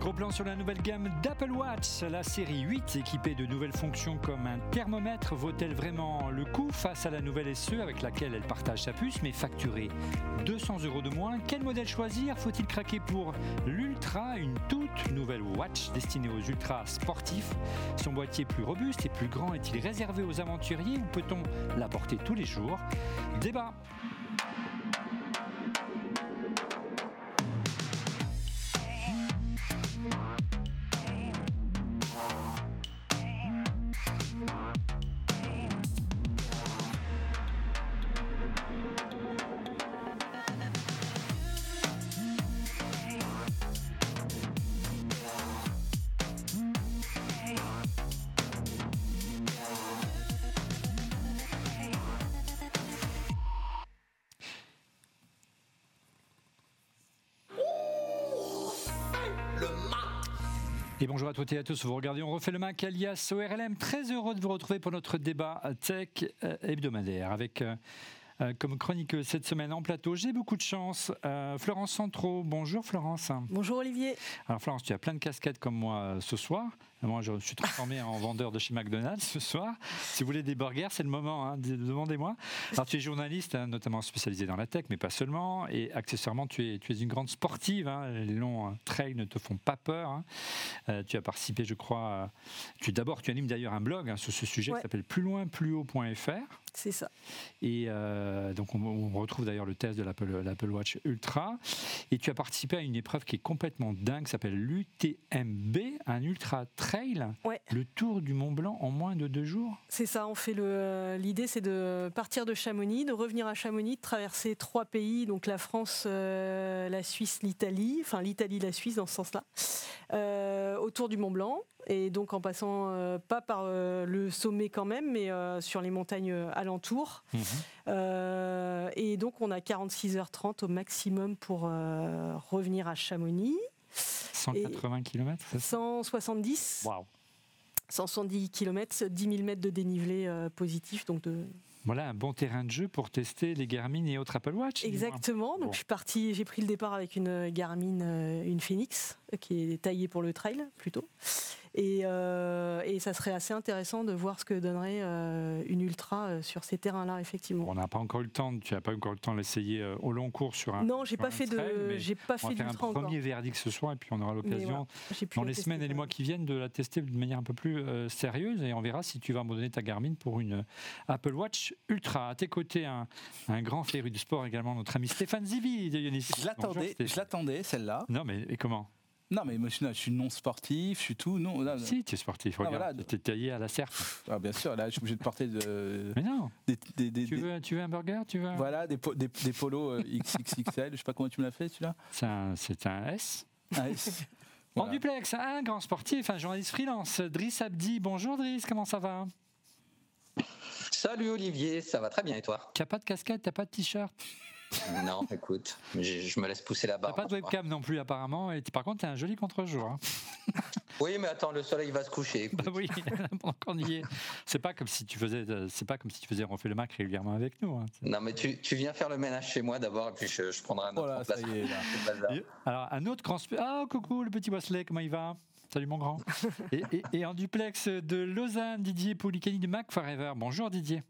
Gros plan sur la nouvelle gamme d'Apple Watch. La série 8, équipée de nouvelles fonctions comme un thermomètre, vaut-elle vraiment le coup face à la nouvelle SE avec laquelle elle partage sa puce, mais facturée 200 euros de moins? Quel modèle choisir? Faut-il craquer pour l'Ultra, une toute nouvelle watch destinée aux ultras sportifs? Son boîtier plus robuste et plus grand est-il réservé aux aventuriers ou peut-on la porter tous les jours? Débat toutes et à tous, vous regardez On refait le Mac alias ORLM. Très heureux de vous retrouver pour notre débat tech euh, hebdomadaire avec euh, euh, comme chronique cette semaine en plateau. J'ai beaucoup de chance. Florence Centraux, bonjour Florence. Bonjour Olivier. Alors Florence, tu as plein de casquettes comme moi ce soir. Moi, je suis transformé en vendeur de chez McDonald's ce soir. Si vous voulez des burgers, c'est le moment, hein, demandez-moi. Alors, tu es journaliste, hein, notamment spécialisé dans la tech, mais pas seulement. Et accessoirement, tu es, tu es une grande sportive. Hein. Les longs euh, trails ne te font pas peur. Euh, tu as participé, je crois. tu D'abord, tu animes d'ailleurs un blog sur ce sujet qui s'appelle plus loin, plus haut.fr. C'est ça. Et euh, donc, on, retrouve d'ailleurs le test de l'Apple Watch Ultra. Et tu as participé à une épreuve qui est complètement dingue, qui s'appelle l'UTMB, un ultra trail le tour du Mont Blanc en moins de deux jours C'est ça, on fait le. L'idée, c'est de partir de Chamonix, de revenir à Chamonix, de traverser trois pays, donc la France, euh, la Suisse, l'Italie, enfin l'Italie, la Suisse dans ce sens-là, euh, autour du Mont Blanc. Et donc en passant euh, pas par le sommet quand même, mais sur les montagnes alentours. Mhm. et donc on a 46h30 au maximum pour revenir à Chamonix. 180 km 170. Wow. 170 km, 10 000 mètres de dénivelé euh, positif. Donc de... Voilà un bon terrain de jeu pour tester les Garmin et autres Apple Watch. Exactement. Donc je suis parti, j'ai pris le départ avec une Garmin, euh, une Phoenix, qui est taillée pour le trail plutôt. Euh, et, ça serait assez intéressant de voir ce que donnerait euh, une ultra euh, sur ces terrains-là, effectivement. on n'a pas encore eu le temps. Tu n'as pas encore le temps de l'essayer au long cours sur un. Non, j'ai pas, fait de, j'ai pas fait faire un premier verdict ce soir et puis on aura l'occasion dans les semaines et les mois qui viennent de la tester de manière un peu plus sérieuse et on verra si tu vas abandonner ta Garmin pour une Apple Watch Ultra. À tes côtés, un, un grand féru du sport également, notre ami Stéphane Zivi. Je l'attendais, je l'attendais celle-là. Non, mais et comment? Non, mais moi, je suis non sportif, je suis tout. Non, Si, tu es sportif, ah, regarde. Tu es taillé à la serpe. Ah, bien sûr, là, je suis obligé de porter de. Mais non des, des, tu, veux, tu veux un burger tu veux... Voilà, des, des, polos euh, XXXL, je sais pas comment tu me l'as fait, celui-là. C'est un, un S. Un S. En duplex, un grand sportif, un journaliste freelance, Driss Abdi. Bonjour Driss, comment ça va? Salut Olivier, ça va très bien et toi? Tu n'as pas de casquette, tu n'as pas de t-shirt? Non, écoute, je, me laisse pousser la barre. T'as pas de webcam non plus apparemment, et par contre t'es un joli contre-jour. Hein. oui, mais attends, le soleil va se coucher. Bah oui, on y est. C'est pas comme si tu faisais, c'est pas comme si tu faisais refait le Mac régulièrement avec nous. Hein. Non, mais tu, tu, viens faire le ménage chez moi d'abord, et puis je, prendrai un autre place. Alors un autre grand. Ah coucou le petit Wesley, comment il va? Salut mon grand. et, et, en duplex de Lausanne, Didier Poulicani de Mac Forever. Bonjour Didier.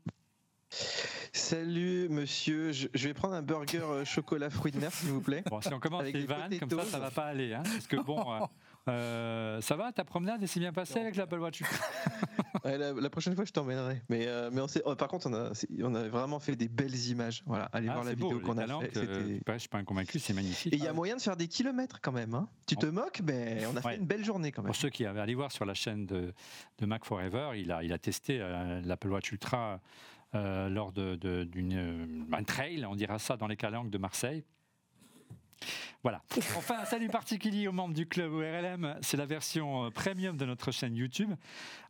Salut monsieur, je, vais prendre un burger euh, chocolat fruits de mer s'il vous plaît. Bon, si on commence les vannes, comme ça, ça va pas aller. Hein, parce que bon, euh, euh, ça va, ta promenade s'est bien passée avec l'Apple Watch? La, prochaine fois, je t'emmènerai. Mais, mais on oh, par contre, on a, on a vraiment fait des belles images. Voilà, allez ah, voir la vidéo qu'on a fait. je suis pas convaincu, c'est magnifique. Et il y a moyen de faire des kilomètres quand même. Hein. Tu te moques, mais on a fait une belle journée quand même. Pour ceux qui avaient allé voir sur la chaîne de, de Mac Forever, il a, il a testé l'Apple Watch Ultra euh, lors d'un de, euh, trail, on dira ça dans les calanques de Marseille. Voilà. Enfin, un salut particulier aux membres du club ORLM. C'est la version euh, premium de notre chaîne YouTube.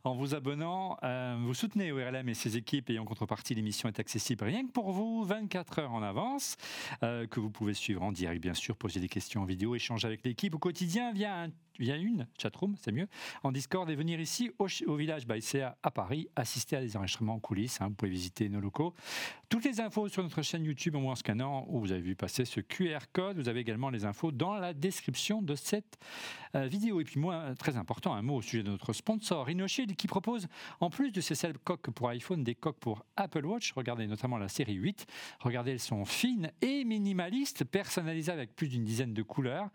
En vous abonnant, vous soutenez ORLM et ses équipes et en contrepartie, l'émission est accessible rien que pour vous, 24 heures en avance, que vous pouvez suivre en direct, bien sûr, poser des questions en vidéo, échanger avec l'équipe au quotidien via un via une chatroom, c'est mieux, en Discord et venir ici au, village Baïséa à Paris, assister à des enregistrements en coulisses. Hein, vous pouvez visiter nos locaux. Toutes les infos sur notre chaîne YouTube en scannant où vous avez vu passer ce QR code. Vous avez également les infos dans la description de cette euh, vidéo. Et puis moi, très important, un mot au sujet de notre sponsor, InnoShield, qui propose, en plus de ces seules coques pour iPhone, des coques pour Apple Watch. Regardez notamment la série 8. Regardez, elles sont fines et minimalistes, personnalisées avec plus d'une dizaine de couleurs.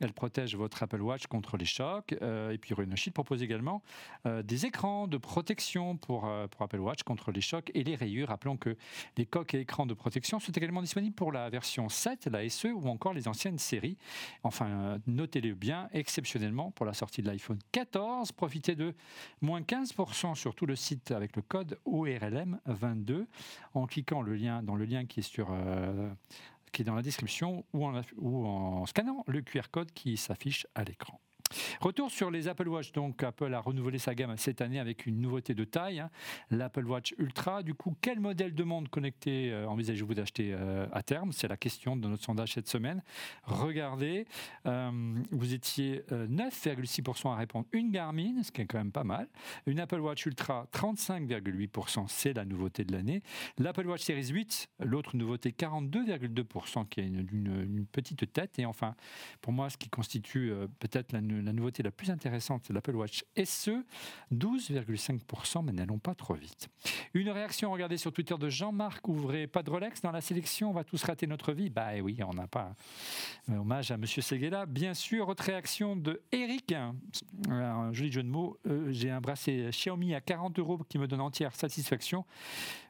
Elles protègent votre Apple Watch contre les chocs. Euh, et puis InnoShield propose également euh, des écrans de protection pour, pour Apple Watch contre les chocs et les rayures. Rappelons que les coques et écrans de protection sont également disponibles pour la version 7, la SE ou encore les anciennes séries. Enfin, notez-le bien, exceptionnellement pour la sortie de l'iPhone 14. Profitez de moins 15% sur tout le site avec le code ORLM22 en cliquant le lien, dans le lien qui est, sur, euh, qui est dans la description ou en, ou scannant le QR code qui s'affiche à l'écran. Retour sur les Apple Watch. Donc, Apple a renouvelé sa gamme cette année avec une nouveauté de taille, hein. l'Apple Watch Ultra. Du coup, quel modèle de monde connecté euh, envisagez-vous d'acheter euh, à terme? C'est la question de notre sondage cette semaine. Regardez, euh, vous étiez 9,6% à répondre une Garmin, ce qui est quand même pas mal. Une Apple Watch Ultra, 35,8%, c'est la nouveauté de l'année. L'Apple Watch Series 8, l'autre nouveauté, 42,2%, qui a une, une, petite tête. Et enfin, pour moi, ce qui constitue peut-être la la nouveauté la plus intéressante, c'est l'Apple Watch SE, 12,5%, mais n'allons pas trop vite. Une réaction, regardez sur Twitter de Jean-Marc Ouvrez, pas de Rolex dans la sélection, on va tous rater notre vie. Bah oui, on n'a pas. Hommage à Monsieur Seguela. Bien sûr, autre réaction de Eric, un joli jeu de mots. Euh, j'ai un bracelet Xiaomi à 40 euros qui me donne entière satisfaction.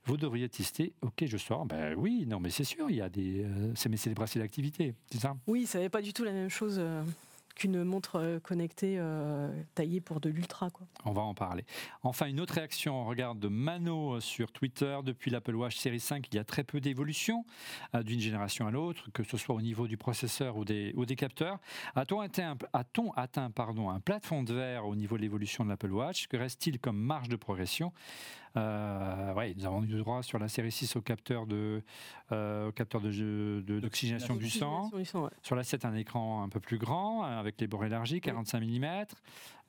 Vous devriez tester. Ok, je sors. Ben oui, non, mais c'est sûr, il y a des. Euh, c'est des bracelets d'activité, c'est ça? Oui, ça n'est pas du tout la même chose. Euh, qu'une montre euh, connectée euh, taillée pour de l'ultra. On va en parler. Enfin, une autre réaction, on regarde de Mano euh, sur Twitter. Depuis l'Apple Watch Série 5, il y a très peu d'évolution d'une génération à l'autre, que ce soit au niveau du processeur ou des, ou des capteurs. A-t-on atteint, a-t-on atteint pardon, un plafond de verre au niveau de l'évolution de l'Apple Watch? Que reste-t-il comme marge de progression? Euh, ouais, nous avons eu droit sur la série 6 au capteur de euh, capteur de, d'oxygénation du sang. Sur la 7, un écran un peu plus grand avec les bords élargis, 45 mm.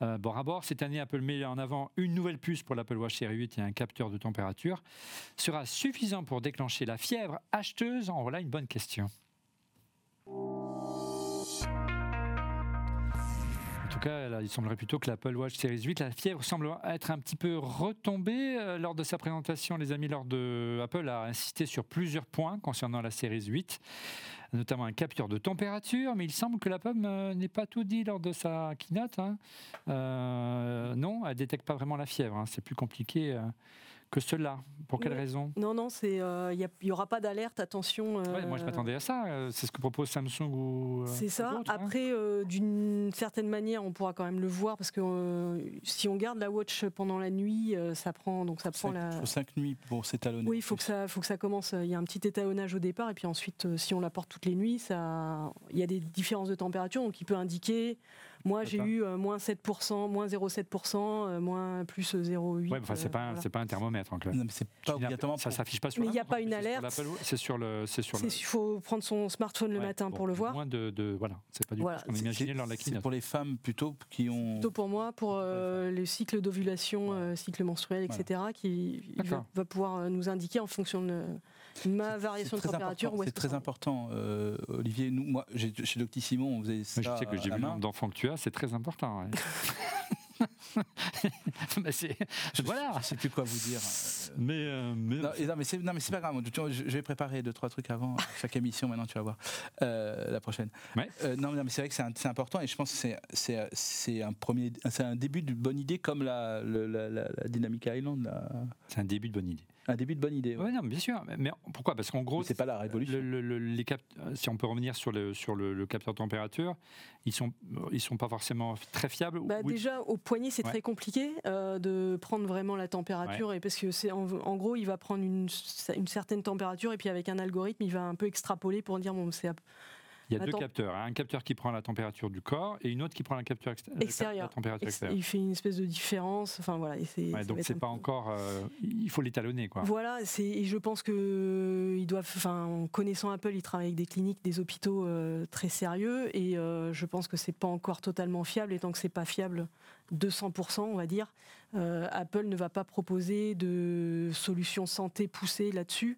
Euh, bord à bord, cette année, Apple met en avant une nouvelle puce pour l'Apple Watch Série 8 et un capteur de température. Sera suffisant pour déclencher la fièvre acheteuse? En voilà une bonne question. Cas, il semblerait plutôt que l'Apple Watch Series 8, la fièvre semble être un petit peu retombée. Euh, lors de sa présentation, les amis, lors de Apple a insisté sur plusieurs points concernant la Series 8, notamment un capteur de température, mais il semble que la pomme euh, n'ait pas tout dit lors de sa keynote. Hein. Euh, non, elle détecte pas vraiment la fièvre. Hein. C'est plus compliqué que cela. Pour quelle raison? Non, non, il euh, n'y aura pas d'alerte, attention. Euh, moi, je m'attendais à ça. Euh, c'est ce que propose Samsung ou. c'est ça. Hein. Après, d'une certaine manière, on pourra quand même le voir parce que si on garde la watch pendant la nuit, ça prend donc ça prend la. Faut cinq nuits pour s'étalonner. Oui, il faut que ça, faut que ça commence. Il y a un petit étalonnage au départ et puis ensuite, si on la porte toutes les nuits, ça, il y a des différences de température, donc il peut indiquer moi, j'ai eu euh, moins 7%, moins 0,7%, euh, moins plus 0,8%. Ouais, enfin, c'est pas, c'est pas un thermomètre en clair. Non, mais c'est pas obligatoirement. Ça s'affiche pas sur Mais il n'y a pas une alerte. C'est sur le. C'est sur. Il faut prendre son smartphone le matin pour le voir. Moins de, de voilà, c'est pas du voilà. tout ce qu'on imaginait lors de la C'est pour les femmes plutôt qui ont. Plutôt pour moi, pour euh, les cycles d'ovulation, cycle menstruel, etc., qui va pouvoir nous indiquer en fonction de ma variation de température. C'est très important, euh, Olivier. Nous, moi, chez Doctissimo, on faisait ça. je sais que j'ai vu le nombre d'enfants que tu as, c'est très important. mais c'est, voilà. Je sais plus quoi vous dire. Mais, euh, mais... Non, mais c'est, non, mais c'est pas grave. Je, vais préparer deux trois trucs avant chaque émission. Maintenant, tu vas voir euh, la prochaine. non, mais c'est vrai que c'est, important et je pense que c'est, c'est, un premier, c'est un début de bonne idée comme la, la, la, Dynamic Island. C'est un début de bonne idée. Un début de bonne idée. Oui, non, bien sûr. Mais pourquoi? Parce qu'en gros, c'est pas la révolution. les cap... Si on peut revenir sur le sur le, capteur de température, ils sont ils sont pas forcément très fiables. Bah, Déjà au poignet, c'est très compliqué euh, de prendre vraiment la température et parce que c'est en, gros, il va prendre une, une certaine température et puis avec un algorithme, il va un peu extrapoler pour dire bon, c'est il y a deux capteurs, hein. un capteur qui prend la température du corps et une autre qui prend la capture extérieur. La température extérieure. Il fait une espèce de différence. Enfin voilà. Et donc c'est pas encore. Euh, il faut l'étalonner quoi. Voilà. Et je pense que ils doivent. Enfin, en connaissant Apple, ils travaillent avec des cliniques, des hôpitaux euh, très sérieux et euh, je pense que c'est pas encore totalement fiable. Et tant que c'est pas fiable 200%, on va dire, Apple ne va pas proposer de solution santé poussée là-dessus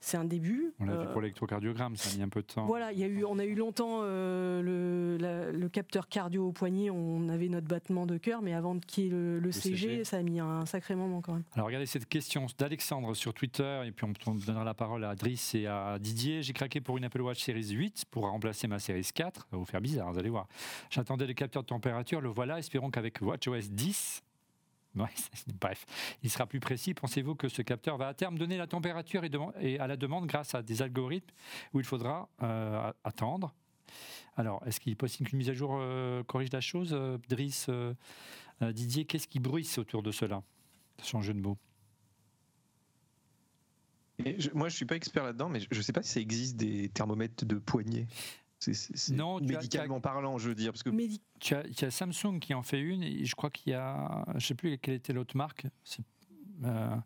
c'est un début. On l'a vu pour l'électrocardiogramme, ça a mis un peu de temps. Voilà, y a eu, on a eu longtemps le, le, capteur cardio au poignet, on avait notre battement de cœur, mais avant qu'il y ait le, CG, ça a mis un sacré moment quand même. Alors regardez cette question d'Alexandre sur Twitter, et puis on, donnera la parole à Driss et à Didier. J'ai craqué pour une Apple Watch Series 8 pour remplacer ma Series 4. Ça va vous faire bizarre, vous allez voir. J'attendais le capteur de température, le voilà. Espérons qu'avec WatchOS 10, bref, il sera plus précis. Pensez-vous que ce capteur va à terme donner la température et, à la demande grâce à des algorithmes où il faudra euh, attendre? Alors, est-ce qu'il est possible qu'une mise à jour euh, corrige la chose euh, Driss, Didier, qu'est-ce qui bruisse autour de cela? Son jeu de mots. moi, je suis pas expert là-dedans, mais je ne sais pas si ça existe des thermomètres de poignée. Non, médicalement parlant, je veux dire. Parce que... tu, as, Samsung qui en fait une, et je crois qu'il y a, je ne sais plus quelle était l'autre marque. Euh,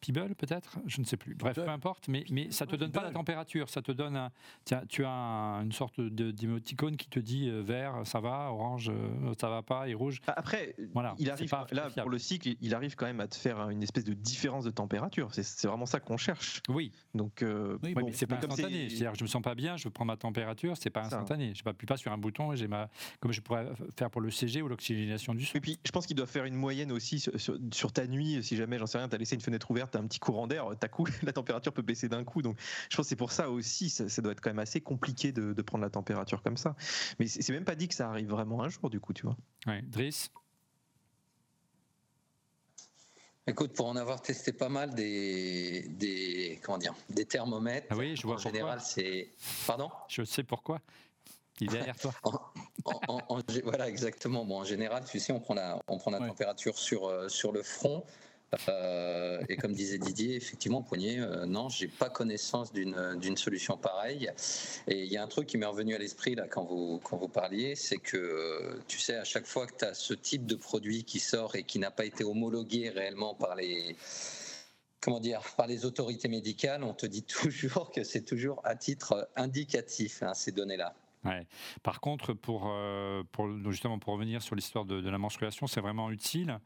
Peeble peut-être, je ne sais plus. Bref, peu importe, mais, mais ça te donne pas la température, ça te donne, un, tiens, tu as une sorte d'émoticône qui te dit euh, vert, ça va, orange, euh, ça va pas, et rouge. Après, voilà, il arrive là pour le cycle, il arrive quand même à te faire une espèce de différence de température. C'est vraiment ça qu'on cherche. Oui. Donc, euh, oui, mais c'est pas instantané. C'est-à-dire, je me sens pas bien, je veux prendre ma température, c'est pas instantané. Je n'appuie pas sur un bouton, j'ai ma, comme je pourrais faire pour le CG ou l'oxygénation du son. Et puis, je pense qu'il doit faire une moyenne aussi sur, ta nuit, si jamais, j'en sais rien, tu as laissé une fenêtre ouverte, un petit courant d'air, coup, la température peut baisser d'un coup. Donc, je pense que c'est pour ça aussi, ça, doit être quand même assez compliqué de, prendre la température comme ça. Mais c'est même pas dit que ça arrive vraiment un jour, du coup, tu vois. Ouais, Driss? Écoute, pour en avoir testé pas mal des, des comment dire, des thermomètres. Ah oui, je vois. En général, c'est. Pardon? Je sais pourquoi. Il est derrière toi. voilà, exactement. Bon, en général, tu sais, on prend la, on prend la température sur, euh, sur le front. Euh, et comme disait Didier, effectivement, Poignet, euh, non, j'ai pas connaissance d'une solution pareille. Et il y a un truc qui m'est revenu à l'esprit là quand vous, quand vous parliez, c'est que tu sais, à chaque fois que tu as ce type de produit qui sort et qui n'a pas été homologué réellement par les comment dire, par les autorités médicales, on te dit toujours que c'est toujours à titre indicatif, hein, ces données-là. Ouais. Par contre, pour, euh, pour, justement pour revenir sur l'histoire de, la menstruation, c'est vraiment utile euh,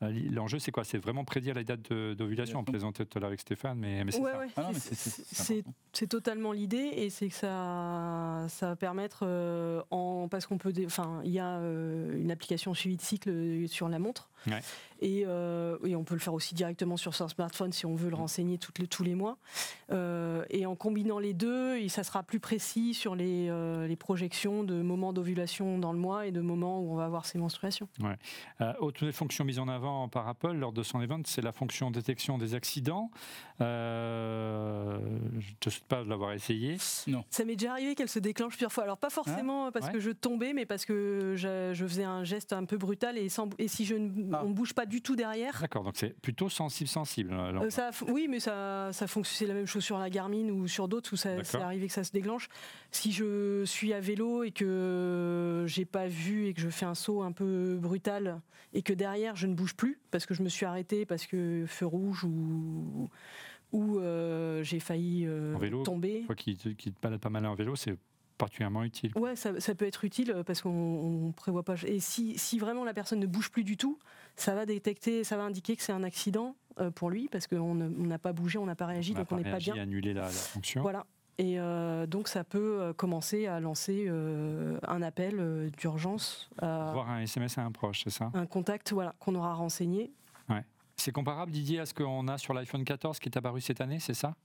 l'enjeu, c'est quoi? C'est vraiment prédire la date d'ovulation. On présentait tout à l'heure avec Stéphane, mais, mais c'est ça. c'est totalement l'idée, et c'est que ça, ça va permettre, euh, en, parce qu'on peut, enfin, il y a euh, une application suivi de cycle sur la montre, et, on peut le faire aussi directement sur son smartphone si on veut le renseigner tous les mois. et en combinant les deux, ça sera plus précis sur les, les projections de moments d'ovulation dans le mois et de moments où on va avoir ces menstruations. Ouais. autre fonction mise en avant par Apple lors de son event, c'est la fonction détection des accidents. Je ne souhaite pas l'avoir essayé. Non. Ça m'est déjà arrivé qu'elle se déclenche plusieurs fois. Alors pas forcément hein parce que je tombais, mais parce que je, faisais un geste un peu brutal et, sans, et si je ne ah. bouge pas du tout derrière. D'accord, donc c'est plutôt sensible sensible. Euh, ça, oui, mais ça, ça fonctionne. C'est la même chose sur la Garmin ou sur d'autres où ça c'est arrivé que ça se déclenche. Si je suis à vélo et que j'ai pas vu et que je fais un saut un peu brutal et que derrière je ne bouge plus parce que je me suis arrêté parce que feu rouge ou ou euh, j'ai failli euh, tomber. Toi qui, qui te balade pas mal en vélo, c'est particulièrement utile. Ouais, ça, peut être utile euh, parce qu'on ne prévoit pas. Et si, si, vraiment la personne ne bouge plus du tout, ça va détecter, ça va indiquer que c'est un accident pour lui parce qu'on n'a pas bougé, on n'a pas réagi, donc on n'est pas bien. annuler la, la fonction. Voilà. Et donc ça peut commencer à lancer un appel d'urgence. Voir un SMS à un proche, c'est ça? Un contact, voilà, qu'on aura renseigné. C'est comparable, Didier, à ce qu'on a sur l'iPhone 14 qui est apparu cette année, c'est ça?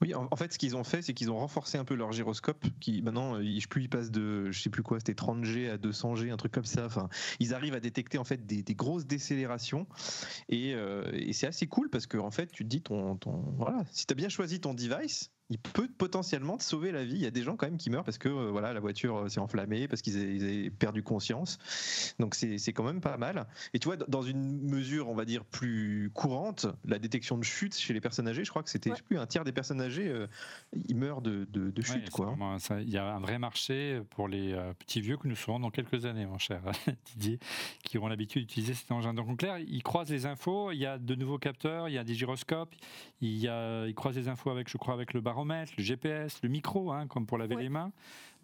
Oui, en, fait, ce qu'ils ont fait, c'est qu'ils ont renforcé un peu leur gyroscope. Qui maintenant, je sais plus, ils passent de, je sais plus quoi, c'était 30G à 200G, un truc comme ça. Enfin, ils arrivent à détecter en fait des, grosses décélérations euh, et, c'est assez cool parce que en fait, tu te dis ton, ton voilà, si tu as bien choisi ton device, il peut potentiellement te sauver la vie. Il y a des gens quand même qui meurent parce que euh, voilà, la voiture euh, s'est enflammée, parce qu'ils avaient perdu conscience. Donc c'est quand même pas mal. Et tu vois, dans une mesure, on va dire, plus courante, la détection de chute chez les personnes âgées, je crois que c'était plus un tiers des personnes âgées, euh, ils meurent de, de, chute. quoi. Il y a un vrai marché pour les petits vieux que nous serons dans quelques années, mon cher Didier, qui auront l'habitude d'utiliser cet engin. Donc en clair, ils croisent les infos, il y a de nouveaux capteurs, il y a des gyroscopes, il y a, ils croisent les infos avec, je crois, avec le baron le GPS, le micro, hein, comme pour laver les mains.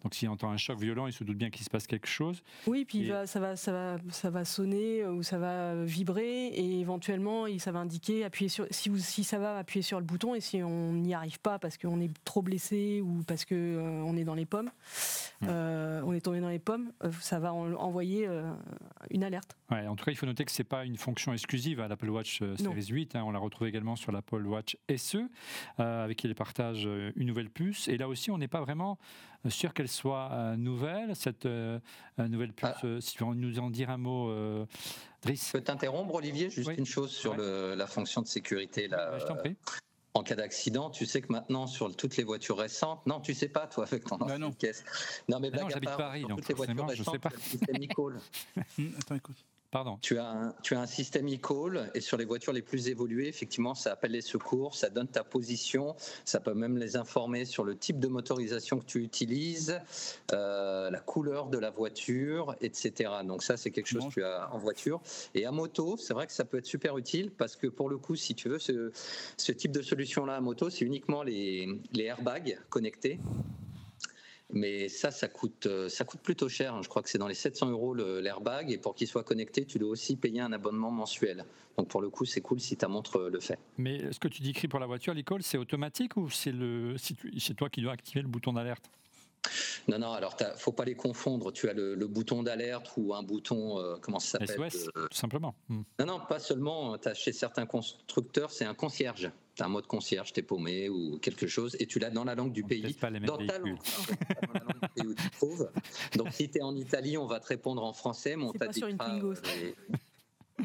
Donc s'il entend un choc violent, il se doute bien qu'il se passe quelque chose. Oui, puis ça, va, ça, va, ça va sonner ou ça va vibrer et éventuellement ça va indiquer appuyer sur si, vous, si ça va appuyer sur le bouton et si on n'y arrive pas parce qu'on est trop blessé ou parce qu'on on est dans les pommes, on est tombé dans les pommes, ça va envoyer une alerte. Ouais, en tout cas, il faut noter que c'est pas une fonction exclusive à l'Apple Watch Series 8. Hein. on la retrouve également sur l'Apple Watch SE, avec qui il partage une nouvelle puce. Et là aussi, on n'est pas vraiment sûr qu'elle soit euh, nouvelle, cette euh, nouvelle puce. Ah. si tu veux nous en dire un mot, Driss. Je peux t'interrompre, Olivier, juste une chose sur la fonction de sécurité. Là, je t'en prie en cas d'accident, tu sais que maintenant sur toutes les voitures récentes, non, tu sais pas toi avec ton bah non. caisse. Non mais blague à Paris, donc toutes les voitures récentes, je sais pas. Attends, écoute. Pardon. Tu as, un, tu as un système e-call et sur les voitures les plus évoluées, effectivement, ça appelle les secours, ça donne ta position, ça peut même les informer sur le type de motorisation que tu utilises, euh, la couleur de la voiture, etc. Donc ça, c'est quelque chose que tu as en voiture. Et à moto, c'est vrai que ça peut être super utile parce que pour le coup, si tu veux, ce, ce type de solution-là à moto, c'est uniquement les, les airbags connectés. Mais ça, ça coûte, euh, ça coûte plutôt cher. Hein. Je crois que c'est dans les 700 euros l'airbag. Et pour qu'il soit connecté, tu dois aussi payer un abonnement mensuel. Donc pour le coup, c'est cool si ta montre le fait. Mais ce que tu décris pour la voiture, l'école, c'est automatique ou c'est toi qui dois activer le bouton d'alerte? Non, non, alors il faut pas les confondre. Tu as le, bouton d'alerte ou un bouton, euh, comment ça s'appelle? SOS, tout simplement. Hmm. Non, non, pas seulement. As, chez certains constructeurs, c'est un concierge. Tu as un mode concierge, t'es paumé ou quelque chose, et tu l'as dans la langue du pays. Pas les dans ta langue, dans la langue du pays où tu te trouves. Donc si tu es en Italie, on va te répondre en français, mais on t'a dit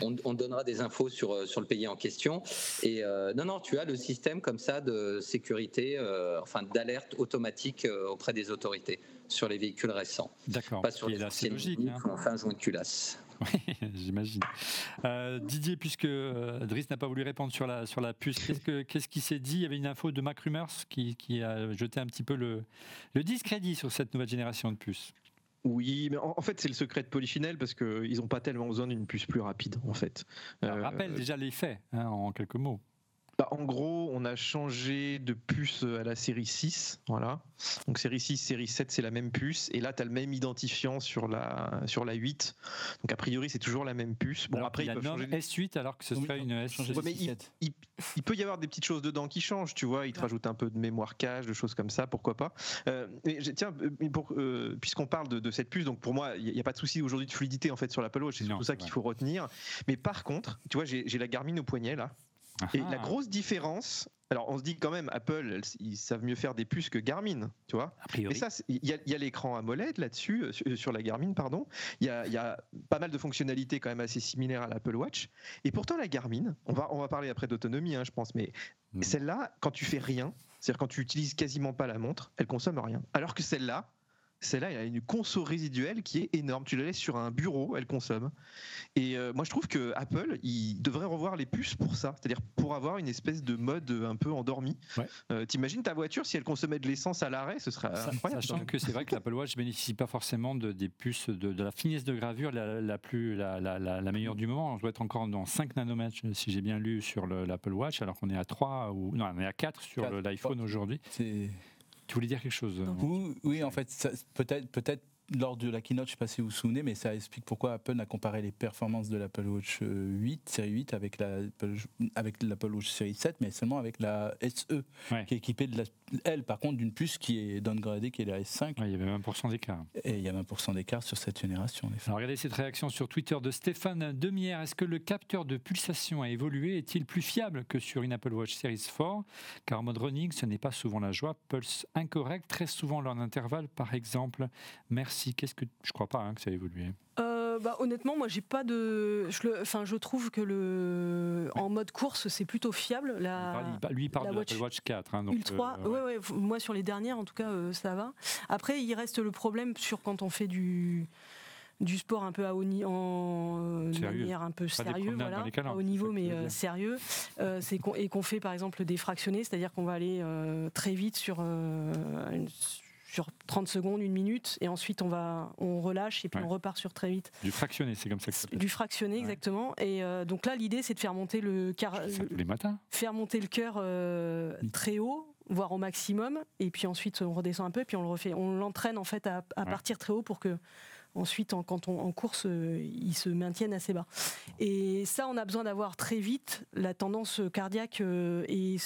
on, donnera des infos sur, euh, sur le pays en question. Et euh, non, non, tu as le système comme ça de sécurité, euh, enfin d'alerte automatique auprès des autorités sur les véhicules récents. D'accord. Pas sur les c'est logique. Hein. Enfin, joint de culasse. Oui, j'imagine. Didier, puisque Driss n'a pas voulu répondre sur la, sur la puce, qu'est-ce, qui s'est dit? Il y avait une info de Mac Rumors qui, qui a jeté un petit peu le, le discrédit sur cette nouvelle génération de puces. Oui, mais en, fait, c'est le secret de Polyfinel parce qu'ils n'ont pas tellement besoin d'une puce plus rapide, en fait. Euh, rappelle déjà les faits, hein, en quelques mots. Bah, en gros, on a changé de puce à la série 6. Voilà. Donc série 6, série 7, c'est la même puce. Et là, tu as le même identifiant sur la, sur la 8. Donc a priori, c'est toujours la même puce. Bon, après, il, a changer... S8 alors que ce serait une S7. il, peut y avoir des petites choses dedans qui changent, tu vois. Il te rajoute un peu de mémoire cache, de choses comme ça, pourquoi pas. Euh, mais tiens, euh, puisqu'on parle de, cette puce, donc pour moi, il n'y a, pas de souci aujourd'hui de fluidité en fait sur l'Apple Watch. C'est surtout ça qu'il faut retenir. Mais par contre, tu vois, j'ai la Garmin au poignet là. Et la grosse différence, alors on se dit quand même, Apple, ils savent mieux faire des puces que Garmin, tu vois. Mais ça, il y a, l'écran AMOLED là-dessus, euh, sur, la Garmin, pardon. Il y a, pas mal de fonctionnalités quand même assez similaires à l'Apple Watch. Et pourtant, la Garmin, on va, on va parler après d'autonomie, hein, je pense, mais mm. celle-là, quand tu fais rien, c'est-à-dire quand tu utilises quasiment pas la montre, elle consomme rien. Alors que celle-là, celle-là, il y a une conso résiduelle qui est énorme. Tu la laisses sur un bureau, elle consomme. Et euh, moi, je trouve que Apple, il devrait revoir les puces pour ça, c'est-à-dire pour avoir une espèce de mode un peu endormi. Euh, t'imagines ta voiture si elle consommait de l'essence à l'arrêt, ce serait incroyable. Sachant que c'est vrai que l'Apple Watch bénéficie pas forcément de, des puces de, la finesse de gravure la, plus la, la, meilleure du moment. On doit être encore dans 5 nanomètres, si j'ai bien lu, sur l'Apple Watch, alors qu'on est à 3 ou non, on est à 4 sur l'iPhone aujourd'hui. Tu voulais dire quelque chose Oui, en fait, peut-être peut-être lors de la keynote, je ne sais pas si vous vous souvenez, mais ça explique pourquoi Apple a comparé les performances de l'Apple Watch 8, euh, série 8, avec l'Apple avec Watch série 7, mais seulement avec la SE, qui est équipée de la, elle, par contre, d'une puce qui est downgradée, qui est la S5. il y avait 20% d'écart. Et il y a 20% d'écart sur cette génération. Alors, regardez cette réaction sur Twitter de Stéphane Demière. Est-ce que le capteur de pulsation a évolué? Est-il plus fiable que sur une Apple Watch Series 4 Car en mode running, ce n'est pas souvent la joie. Pulse incorrect, très souvent lors d'intervalle, par exemple. Merci Qu'est-ce que je crois pas hein, que ça a évolué. Euh, bah, honnêtement, moi, j'ai pas de. Je, enfin, je trouve que le en mode course, c'est plutôt fiable. La... Lui, il parle de Watch, Watch 4. Hein, Ultra. Euh, ouais. Ouais, moi, sur les dernières, en tout cas, euh, ça va. Après, il reste le problème sur quand on fait du du sport un peu à haut niveau, en manière un peu sérieux, voilà, à haut niveau mais sérieux, c'est et qu'on fait par exemple des fractionnés, c'est-à-dire qu'on va aller très vite sur une, sur 30 secondes, une minute, et ensuite on va, on relâche et puis on repart sur très vite. Du fractionné, c'est comme ça que ça Du fractionné, exactement. Et euh, donc là, l'idée, c'est de faire monter le, car... les matins. Faire monter le cœur euh, très haut voire au maximum, et puis ensuite on redescend un peu, puis on le refait. On l'entraîne en fait à, partir très haut pour que ensuite, quand on en course, euh, il se maintienne assez bas. Et ça, on a besoin d'avoir très vite la tendance cardiaque euh, et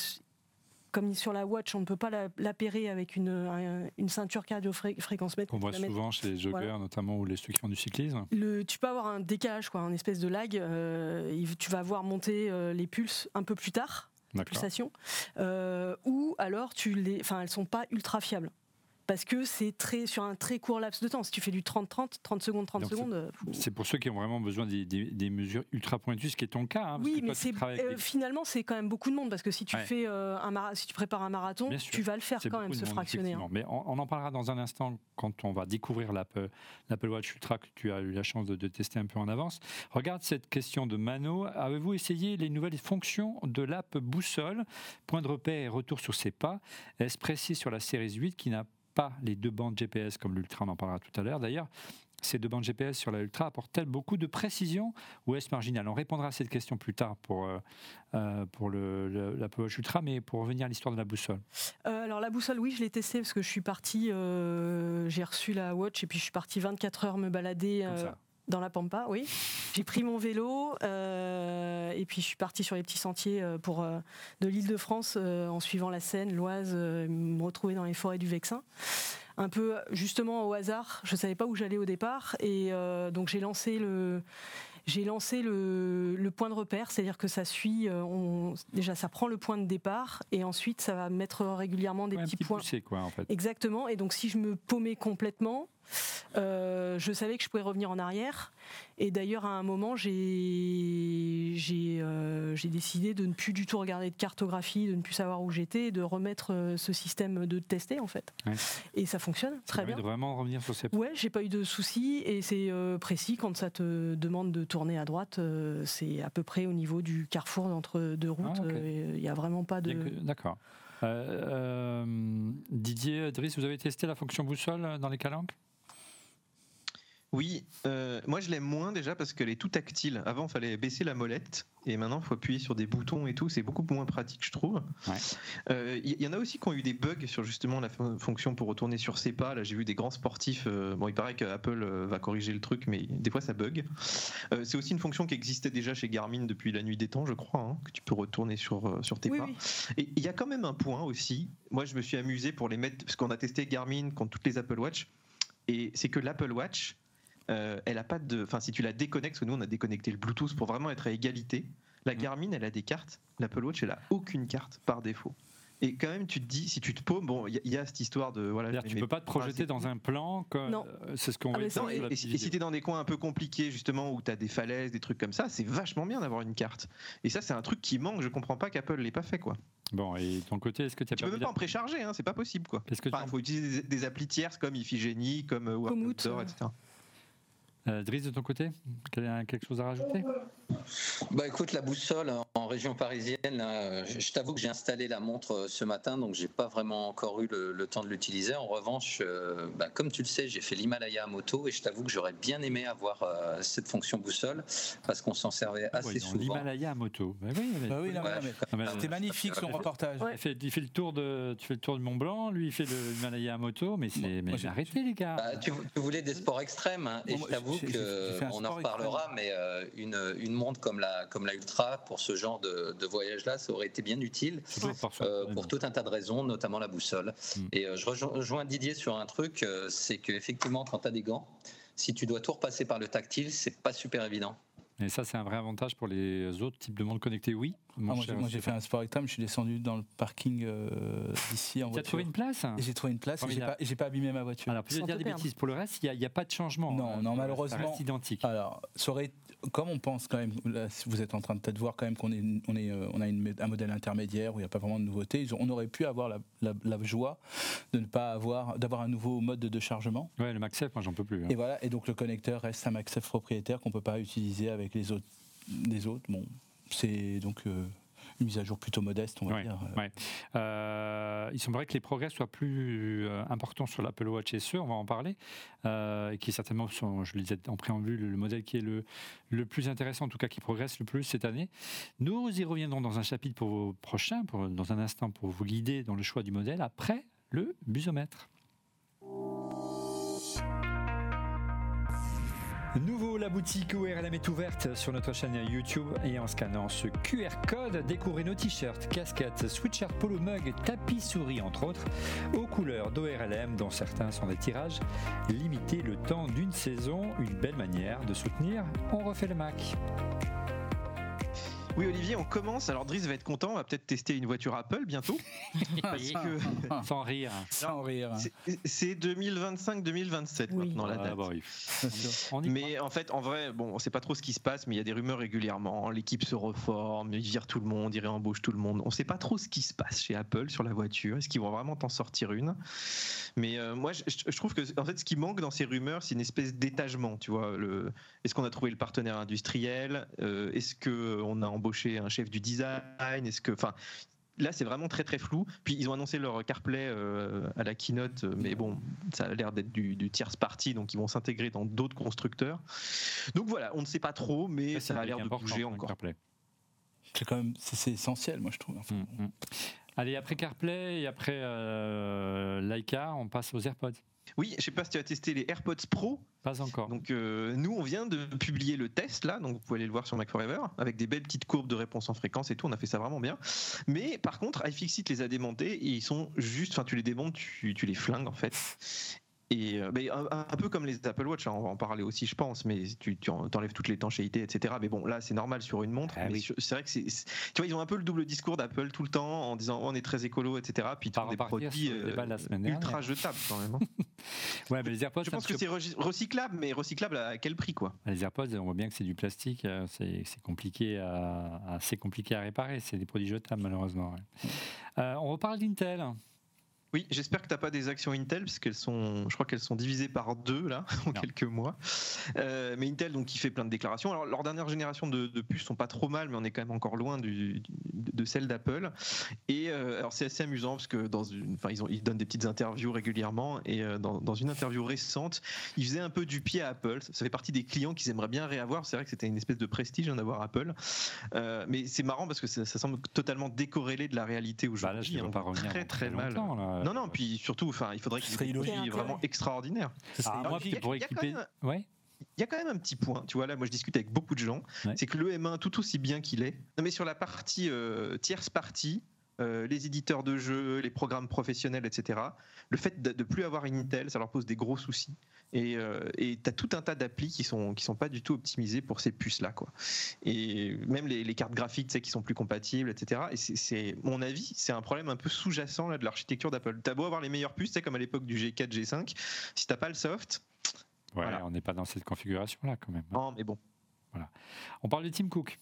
comme sur la watch, on ne peut pas l'appairer avec une, une ceinture cardio-fréquence mètre. On voit souvent chez les joggeurs, notamment, ou les ceux qui font du cyclisme. Le, tu peux avoir un décalage, quoi, un espèce de lag. Euh, tu vas voir monter les pulses un peu plus tard pulsations, euh, ou alors tu les, elles sont pas ultra fiables parce que c'est très sur un très court laps de temps. Si tu fais du 30-30, 30 secondes, 30 secondes. Euh, c'est pour ceux qui ont vraiment besoin des, mesures ultra pointues, ce qui est ton cas. Hein, oui, mais euh, finalement c'est quand même beaucoup de monde parce que si tu fais euh, un si tu prépares un marathon, tu vas le faire quand même, se fractionner. Hein. Mais on, en parlera dans un instant quand on va découvrir l'Apple Watch Ultra que tu as eu la chance de, de, tester un peu en avance. Regarde cette question de Mano. Avez-vous essayé les nouvelles fonctions de l'app Boussole? Point de repère et retour sur ses pas. Est-ce précis sur la série 8 qui n'a pas les deux bandes GPS comme l'Ultra, on en parlera tout à l'heure. D'ailleurs, ces deux bandes GPS sur la Ultra apportent-elles beaucoup de précision ou est-ce marginal? On répondra à cette question plus tard pour, euh, euh, pour le, la Watch Ultra, mais pour revenir à l'histoire de la boussole. Euh, alors la boussole, oui, je l'ai testée parce que je suis parti, j'ai reçu la Watch et puis je suis parti 24 heures me balader dans la Pampa, oui. J'ai pris mon vélo euh, et puis je suis partie sur les petits sentiers euh, pour, euh, de l'île de France en suivant la Seine, l'Oise, me retrouver dans les forêts du Vexin. Un peu justement au hasard, je ne savais pas où j'allais au départ et donc j'ai lancé le, j'ai lancé le, point de repère, c'est-à-dire que ça suit, on, déjà ça prend le point de départ et ensuite ça va mettre régulièrement des petits, points. quoi, en fait. Exactement. Et donc si je me paumais complètement, euh, je savais que je pouvais revenir en arrière. Et d'ailleurs, à un moment, j'ai euh, décidé de ne plus du tout regarder de cartographie, de ne plus savoir où j'étais, de remettre euh, ce système de tester en fait. Et ça fonctionne très bien. De vraiment revenir sur ces. Ouais, j'ai pas eu de soucis et c'est précis quand ça te demande de tourner à droite. c'est à peu près au niveau du carrefour entre deux routes. Ah, il n'y a vraiment pas de. D'accord. Didier, Driss, vous avez testé la fonction boussole dans les calanques? Oui, euh, moi je l'aime moins déjà parce qu'elle est tout tactile. Avant, il fallait baisser la molette et maintenant, il faut appuyer sur des boutons et tout. C'est beaucoup moins pratique, je trouve. Il euh, y, en a aussi qui ont eu des bugs sur justement la fonction pour retourner sur ses pas. Là, j'ai vu des grands sportifs. Euh, bon, il paraît qu'Apple va corriger le truc, mais des fois ça bug. c'est aussi une fonction qui existait déjà chez Garmin depuis la nuit des temps, je crois, hein, que tu peux retourner sur, sur tes pas. Et il y a quand même un point aussi. Moi, je me suis amusé pour les mettre parce qu'on a testé Garmin contre toutes les Apple Watch. Et c'est que l'Apple Watch, euh, elle a pas de. Enfin, si tu la déconnectes, parce que nous on a déconnecté le Bluetooth pour vraiment être à égalité. La mm. Garmin, elle a des cartes. L'Apple Watch, elle a aucune carte par défaut. Et quand même, tu te dis, si tu te paumes, bon, il y, a cette histoire de voilà. Tu peux pas te projeter dans un plan. Non. Euh, c'est ce qu'on ah, et, si tu es dans des coins un peu compliqués, justement, où tu as des falaises, des trucs comme ça, c'est vachement bien d'avoir une carte. Et ça, c'est un truc qui manque. Je comprends pas qu'Apple l'ait pas fait, quoi. Bon, et ton côté, est-ce que tu as Tu peux même pas en précharger, hein, c'est pas possible, quoi. Il faut utiliser des, applis tierces comme Iphigénie, comme euh, etc. Euh, Driss, de ton côté, quelque chose à rajouter? Bah écoute, la boussole en région parisienne, je t'avoue que j'ai installé la montre euh, ce matin, donc j'ai pas vraiment encore eu le, temps de l'utiliser. En revanche, euh, bah, comme tu le sais, j'ai fait l'Himalaya à moto et je t'avoue que j'aurais bien aimé avoir cette fonction boussole parce qu'on s'en servait assez souvent. L'Himalaya à moto. Bah oui, bah C'était magnifique son reportage. Il, fait, le tour de, tu fais le tour du Mont Blanc, lui il fait l'Himalaya à moto, mais c'est mais arrêtez les gars. tu, voulais des sports extrêmes hein, et je t'avoue on en reparlera, mais euh, une, montre comme la, comme la Ultra, pour ce genre de, voyage-là, ça aurait été bien utile euh, pour tout un tas de raisons, notamment la boussole. Mm. Et euh, je rejoins Didier sur un truc, c'est qu'effectivement, quand tu as des gants, si tu dois tout repasser par le tactile, c'est pas super évident. Et ça, c'est un vrai avantage pour les autres types de montres connectées, oui. Ah, moi, j'ai fait un sport extrême, je suis descendu dans le parking euh, d'ici en voiture. Tu as trouvé une place? J'ai trouvé une place et j'ai pas, pas, abîmé ma voiture. Alors, je dire des bêtises. Pour le reste, il n'y a, pas de changement. Non, hein. non, malheureusement. Ça reste identique. Alors, ça aurait, comme on pense quand même, vous êtes en train de peut-être voir quand même qu'on est, on est, euh, on a une, un modèle intermédiaire où il n'y a pas vraiment de nouveautés. On aurait pu avoir la, la, joie de ne pas avoir, d'avoir un nouveau mode de, chargement. Ouais, le MagSafe, moi j'en peux plus. Hein. Et voilà, et donc le connecteur reste un MagSafe propriétaire qu'on peut pas utiliser avec les autres, les autres. Bon, c'est donc. Euh, une mise à jour plutôt modeste, on va dire. il semblerait que les progrès soient plus importants sur l'Apple Watch SE, on va en parler, qui est certainement, je le disais en préambule, le modèle qui est le, le plus intéressant, en tout cas qui progresse le plus cette année. Nous y reviendrons dans un chapitre pour vos prochains, pour, dans un instant, pour vous guider dans le choix du modèle après le busomètre. Nouveau, la boutique ORLM est ouverte sur notre chaîne YouTube et en scannant ce QR code, découvrez nos t-shirts, casquettes, sweatshirts, polo mug, tapis souris entre autres, aux couleurs d'ORLM dont certains sont des tirages limités le temps d'une saison, une belle manière de soutenir. On refait le Mac. Oui, Olivier, on commence. Alors, Driss va être content. On va peut-être tester une voiture Apple bientôt. Sans rire. Sans rire. C'est 2025-2027 maintenant la ah, date. Bah mais en fait, en vrai, bon, on sait pas trop ce qui se passe, mais il y a des rumeurs régulièrement. L'équipe se reforme, ils virent tout le monde, ils réembauchent tout le monde. On sait pas trop ce qui se passe chez Apple sur la voiture. Est-ce qu'ils vont vraiment t'en sortir une? Mais euh, moi, je, trouve que en fait, ce qui manque dans ces rumeurs, c'est une espèce d'étagement. Tu vois, le... est-ce qu'on a trouvé le partenaire industriel? Euh, Est-ce que on a embauché un chef du design? Est-ce que, enfin, là c'est vraiment très très flou. Puis ils ont annoncé leur CarPlay euh, à la keynote, mais bon, ça a l'air d'être du, du tierce party, donc ils vont s'intégrer dans d'autres constructeurs. Donc voilà, on ne sait pas trop, mais ça, a l'air de bouger encore. C'est quand même c'est essentiel, moi je trouve. Mm, mm. Allez, après CarPlay et après euh, Leica, on passe aux AirPods. Oui, je sais pas si tu as testé les AirPods Pro. Pas encore. Donc euh, nous, on vient de publier le test là, donc vous pouvez aller le voir sur Mac Forever, avec des belles petites courbes de réponse en fréquence et tout. On a fait ça vraiment bien. Mais par contre, iFixit les a démontés et ils sont juste, enfin tu les démontes, tu, tu les flingues en fait. Et euh, un, peu comme les Apple Watch, hein, on va en parler aussi, je pense, mais tu, tu enlèves toutes les étanchéités, etc. Mais bon, là, c'est normal sur une montre. Ah c'est vrai que c'est, tu vois, ils ont un peu le double discours d'Apple tout le temps en disant oh, on est très écolo, etc. Puis tu des produits euh, ultra jetables quand même. Hein. ouais, mais les AirPods. Je pense que c'est recyclable, mais recyclable à quel prix, quoi? Les AirPods, on voit bien que c'est du plastique, euh, c'est, compliqué à, compliqué à réparer. C'est des produits jetables, malheureusement. on reparle d'Intel. Oui, j'espère que tu n'as pas des actions Intel, parce qu'elles sont, je crois qu'elles sont divisées par deux là en quelques mois. Euh, mais Intel, donc, qui fait plein de déclarations. Alors, leur dernière génération de, de, puces sont pas trop mal, mais on est quand même encore loin du, de celle d'Apple. Et euh, alors, c'est assez amusant parce que dans une, enfin, ils, ont, ils donnent des petites interviews régulièrement. Et euh, dans, dans, une interview récente, ils faisaient un peu du pied à Apple. Ça, fait partie des clients qu'ils aimeraient bien réavoir. C'est vrai que c'était une espèce de prestige d'avoir Apple. mais c'est marrant parce que ça, semble totalement décorrélé de la réalité aujourd'hui. Bah là, très très mal. Non, non, puis surtout, enfin, il faudrait qu'il y ait vraiment extraordinaire. Ah, moi, pour équiper. Ouais il y a quand même un petit point, tu vois, là, moi je discute avec beaucoup de gens, c'est que le M1, tout aussi bien qu'il est, non, mais sur la partie euh, tierce partie, euh, les éditeurs de jeux, les programmes professionnels, etc., le fait de ne plus avoir Intel, ça leur pose des gros soucis. Et euh, tu as tout un tas d'applis qui sont, qui sont pas du tout optimisés pour ces puces-là. quoi. Et même les, cartes graphiques qui sont plus compatibles, etc. Et c'est mon avis, c'est un problème un peu sous-jacent de l'architecture d'Apple. Tu as beau avoir les meilleures puces, comme à l'époque du G4, G5, si tu pas le soft. Ouais, on n'est pas dans cette configuration-là quand même. Non, mais bon. Voilà. On parle de Tim Cook.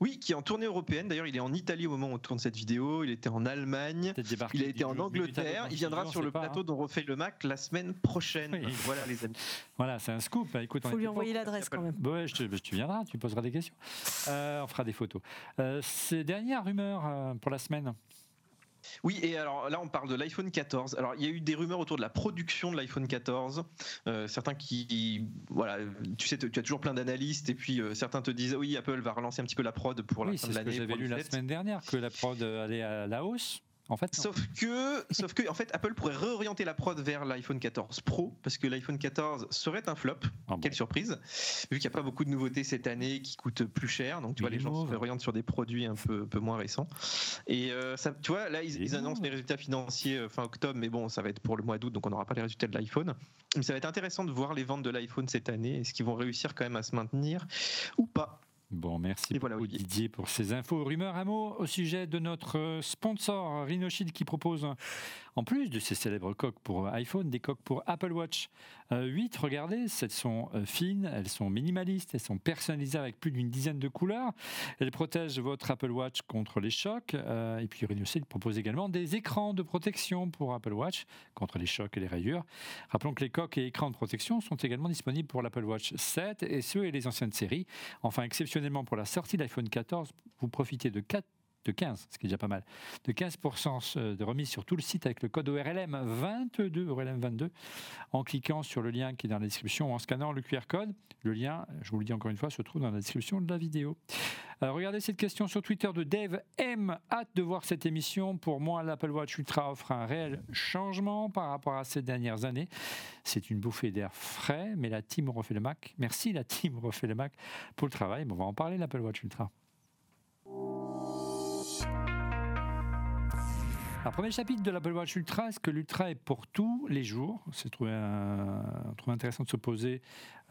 Oui, qui est en tournée européenne. D'ailleurs, il est en Italie au moment où on tourne cette vidéo. Il était en Allemagne. Il a été en Angleterre. Il viendra sur le plateau hein. dont refait le Mac la semaine prochaine. Voilà, les amis. Voilà, c'est un scoop. Bah, il faut lui envoyer l'adresse quand même. Bah tu viendras, tu poseras des questions. Euh, on fera des photos. Euh, ces dernières rumeurs euh, pour la semaine oui, et alors là, on parle de l'iPhone 14. Alors, il y a eu des rumeurs autour de la production de l'iPhone 14. Euh, certains qui, voilà, tu sais, tu as toujours plein d'analystes, et puis euh, certains te disent, oui, Apple va relancer un petit peu la prod pour la fin de l'année. J'avais lu la semaine dernière que la prod allait à la hausse fait, sauf que, sauf que, en fait, Apple pourrait réorienter la prod vers l'iPhone 14 Pro parce que l'iPhone 14 serait un flop. Ah Quelle surprise Vu qu'il n'y a pas beaucoup de nouveautés cette année qui coûtent plus cher, donc tu vois, les gens se réorientent sur des produits un peu, peu moins récents. Et euh, ça, tu vois, là, ils, annoncent les résultats financiers euh, fin octobre, mais bon, ça va être pour le mois d'août, donc on n'aura pas les résultats de l'iPhone. Mais ça va être intéressant de voir les ventes de l'iPhone cette année. Est-ce qu'ils vont réussir quand même à se maintenir ou pas? Bon, merci beaucoup Didier pour ces infos. Rumeur à mot au sujet de notre sponsor Rhinoshield qui propose en plus de ces célèbres coques pour iPhone, des coques pour Apple Watch 8. Euh, regardez, elles sont euh, fines, elles sont minimalistes, elles sont personnalisées avec plus d'une dizaine de couleurs. Elles protègent votre Apple Watch contre les chocs. Euh, et puis Rhinoshield propose également des écrans de protection pour Apple Watch contre les chocs et les rayures. Rappelons que les coques et écrans de protection sont également disponibles pour l'Apple Watch 7 et ceux et les anciennes séries. Enfin, exceptionnellement pour la sortie de l'iPhone 14, vous profitez de 4 de 15, ce qui est déjà pas mal, de 15% de remise sur tout le site avec le code ORLM 22, ORLM 22, en cliquant sur le lien qui est dans la description ou en scannant le QR code. Le lien, je vous le dis encore une fois, se trouve dans la description de la vidéo. Euh, regardez cette question sur Twitter de Dave M. Hâte de voir cette émission. Pour moi, l'Apple Watch Ultra offre un réel changement par rapport à ces dernières années. C'est une bouffée d'air frais, mais la team refait le Mac. Merci la team refait le Mac pour le travail. on va en parler, l'Apple Watch Ultra. Alors, premier chapitre de l'Apple Watch Ultra, est-ce que l'Ultra est pour tous les jours? C'est trouvé, intéressant de se poser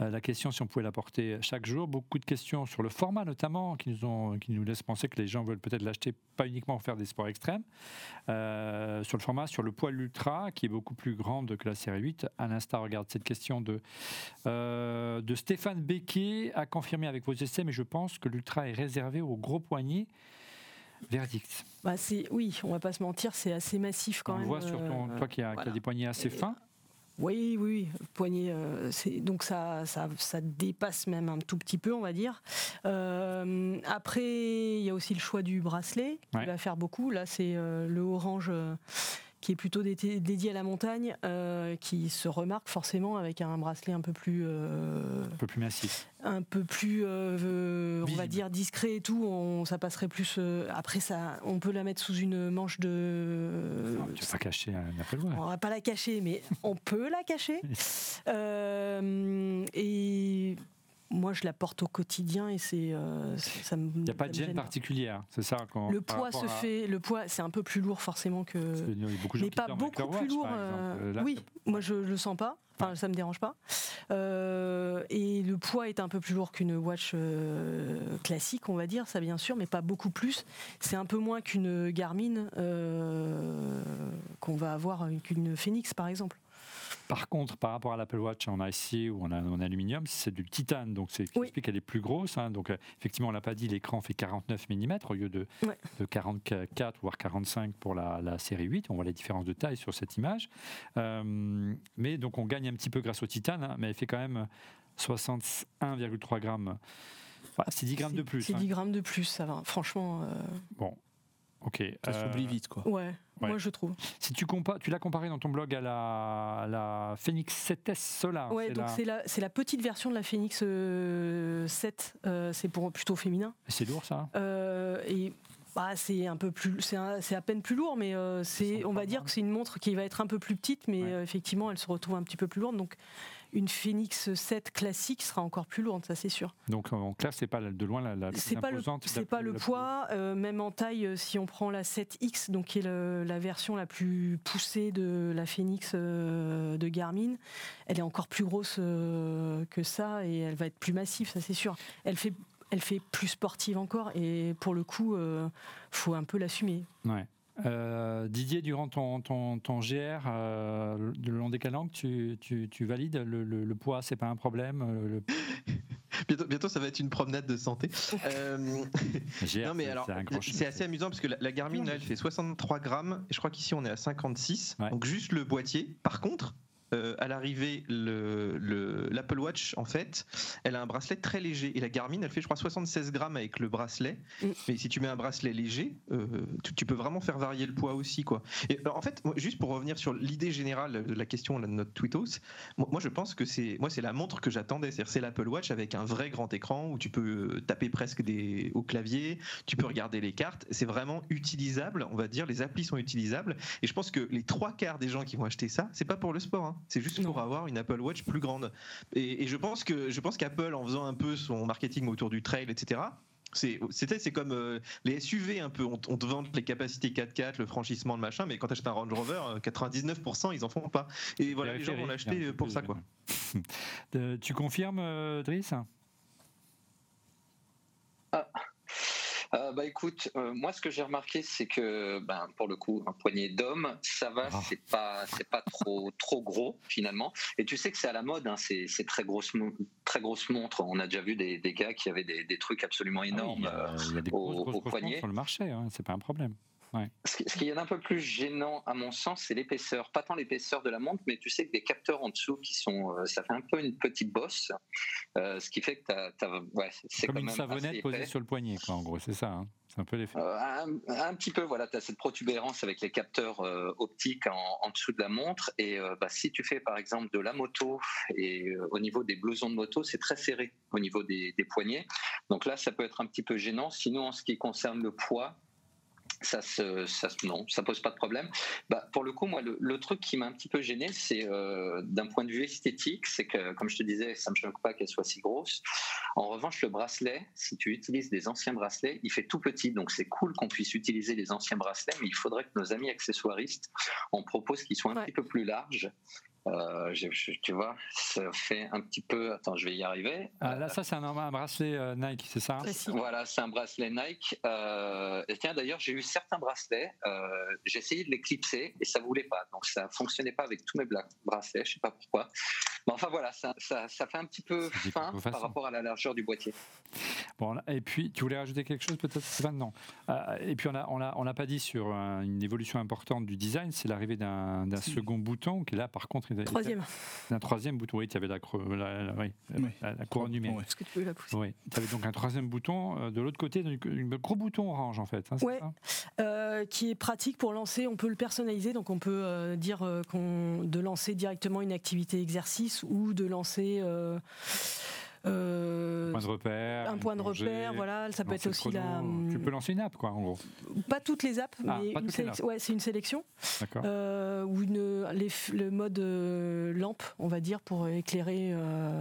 euh, la question si on pouvait l'apporter chaque jour. Beaucoup de questions sur le format notamment, qui nous, ont, laissent penser que les gens veulent peut-être l'acheter pas uniquement pour faire des sports extrêmes. Euh, sur le format, sur le poids de l'Ultra, qui est beaucoup plus grande que la série 8. À l'instar, regarde cette question de, euh, de Stéphane Becquet, à confirmer avec vos essais, mais je pense que l'Ultra est réservé aux gros poignets. Verdict. Bah oui, on va pas se mentir, c'est assez massif quand même. On voit sur ton, toi qui as, des poignets assez fins. Oui, oui. Euh, donc ça, ça, dépasse même un tout petit peu, on va dire. Euh, après, il y a aussi le choix du bracelet qui va faire beaucoup. Là, c'est euh, le orange qui est plutôt dédié à la montagne, euh, qui se remarque forcément avec un bracelet un peu plus, euh, un peu plus massif, un peu plus, euh, on va dire discret et tout. On, ça passerait plus. après ça, on peut la mettre sous une manche de. Non, tu vas pas cacher un Apple Watch. On va pas la cacher, mais on peut la cacher. et moi, je la porte au quotidien et c'est euh, ça Il n'y a pas de gêne particulière, c'est ça quand, Le poids se fait, le poids, c'est un peu plus lourd forcément que, mais pas beaucoup plus lourd. Euh, oui, moi je le sens pas. Enfin, ça me dérange pas. Euh, et le poids est un peu plus lourd qu'une watch classique, on va dire, ça bien sûr, mais pas beaucoup plus. C'est un peu moins qu'une Garmin qu'on va avoir qu'une Phoenix, par exemple. Par contre, par rapport à l'Apple Watch en acier ou en, aluminium, c'est du titane, donc c'est qui explique qu'elle est plus grosse. Hein. donc euh, effectivement, on l'a pas dit, l'écran fait 49 mm au lieu de, 44 voire 45 pour la, série 8. On voit la différence de taille sur cette image. Euh, mais donc on gagne un petit peu grâce au titane, hein, mais elle fait quand même 61,3 grammes. c'est 10 grammes de plus. C'est 10 hein. grammes de plus, ça va. Franchement. Euh, bon, ok. Ça s'oublie vite, quoi. Ouais. Moi, je trouve. Si tu compares, tu l'as comparé dans ton blog à la, la Phoenix 7S Solar. Ouais, donc c'est la, la, petite version de la Phoenix 7. Euh, euh, c'est pour plutôt féminin. C'est lourd, ça euh, Et bah, c'est un peu plus, c'est à peine plus lourd, mais c'est, on va dire que c'est une montre qui va être un peu plus petite, mais effectivement, elle se retrouve un petit peu plus lourde. Donc, une Phoenix 7 classique sera encore plus lourde, ça c'est sûr. Donc en classe, c'est pas de loin la, la c'est pas le, c'est pas le poids, euh, même en taille. Euh, si on prend la 7X, donc qui est la version la plus poussée de la Phoenix euh, de Garmin, elle est encore plus grosse que ça et elle va être plus massive, ça c'est sûr. Elle fait elle fait plus sportive encore et pour le coup, faut un peu l'assumer. Ouais. Euh, Didier, durant ton, ton, ton GR euh, le long des calanques, tu, tu, tu valides le, le, poids, c'est pas un problème euh, bientôt, bientôt, ça va être une promenade de santé. non, mais alors, c'est assez amusant parce que la, Garmin, là, elle fait 63 grammes et je crois qu'ici on est à 56. Donc juste le boîtier. Par contre, euh, à l'arrivée, l'Apple le, Watch, en fait, elle a un bracelet très léger. Et la Garmin, elle fait, je crois, 76 grammes avec le bracelet. Mm. Mais si tu mets un bracelet léger, euh, tu, peux vraiment faire varier le poids aussi. Quoi. Et en fait, juste pour revenir sur l'idée générale de la question de notre tweetos, moi, je pense que c'est moi c'est la montre que j'attendais. C'est l'Apple Watch avec un vrai grand écran où tu peux euh, taper presque des, au clavier, tu peux regarder les cartes. C'est vraiment utilisable, on va dire. Les applis sont utilisables. Et je pense que les trois quarts des gens qui vont acheter ça, c'est pas pour le sport. Hein. C'est juste pour avoir une Apple Watch plus grande. Et, je pense que je pense qu'Apple, en faisant un peu son marketing autour du trail, etc. C'est c'est comme euh, les SUV un peu. On, te vend les capacités 4x4, le franchissement, le machin, mais quand tu achètes un Range Rover, 99% euh, ils en font pas. Et voilà, les gens vont l'acheter pour ça, quoi. tu confirmes, euh, Driss ah. Euh, bah écoute, euh, moi ce que j'ai remarqué, c'est que ben, pour le coup, un poignet d'homme, ça va, ah. c'est pas c'est pas trop trop gros finalement. Et tu sais que c'est à la mode, hein, ces, très grosses très grosses montres. On a déjà vu des, des gars qui avaient des, des trucs absolument énormes il y a, des au, poignet. sur le marché, hein, c'est pas un problème. Ce qui est un peu plus gênant, à mon sens, c'est l'épaisseur. Pas tant l'épaisseur de la montre, mais tu sais que des capteurs en dessous qui sont. Euh, ça fait un peu une petite bosse. Euh, ce qui fait que tu as. ouais, c'est comme une savonnette posée sur le poignet, quoi, en gros, c'est ça. Hein. C'est un peu l'effet. Euh, un, petit peu, voilà, tu as cette protubérance avec les capteurs optiques en, dessous de la montre. Et bah, si tu fais par exemple de la moto, et au niveau des blousons de moto, c'est très serré au niveau des, des poignets. Donc là, ça peut être un petit peu gênant. Sinon, en ce qui concerne le poids, ça se, ça, non, ça pose pas de problème. Bah, pour le coup, moi, le, truc qui m'a un petit peu gêné, c'est euh, d'un point de vue esthétique, c'est que, comme je te disais, ça me choque pas qu'elle soit si grosse. En revanche, le bracelet, si tu utilises des anciens bracelets, il fait tout petit, donc c'est cool qu'on puisse utiliser les anciens bracelets, mais il faudrait que nos amis accessoiristes en proposent qu'ils soient un petit peu plus larges euh, tu vois, ça fait un petit peu. Attends, je vais y arriver. Ah, là, ça, c'est un, bracelet euh, Nike, c'est ça Voilà, c'est un bracelet Nike. Euh, et tiens, d'ailleurs, j'ai eu certains bracelets. j'ai essayé de les clipser et ça voulait pas. Donc, ça fonctionnait pas avec tous mes bracelets. Je sais pas pourquoi. Mais enfin, voilà, ça, ça, fait un petit peu fin par rapport à la largeur du boîtier. Bon, et puis, tu voulais rajouter quelque chose peut-être, Stéphane? Non. et puis, on n'a on a, on a pas dit sur une évolution importante du design, c'est l'arrivée d'un second bouton qui, là, par contre, Troisième. Un troisième bouton, oui, tu avais la, la, oui, la, couronne numérique. Est-ce que tu peux la pousser Oui, tu avais donc un troisième bouton euh, de l'autre côté, un gros bouton orange en fait. Hein, oui, euh, qui est pratique pour lancer, on peut le personnaliser, donc on peut euh, dire qu'on de lancer directement une activité exercice ou de lancer euh, point de repère, un point de repère, voilà. Ça peut être aussi la. Tu peux lancer une app, quoi, en gros. Pas toutes les apps, ah, mais une ouais, c'est une sélection. Euh, ou une, le mode euh, lampe, on va dire, pour éclairer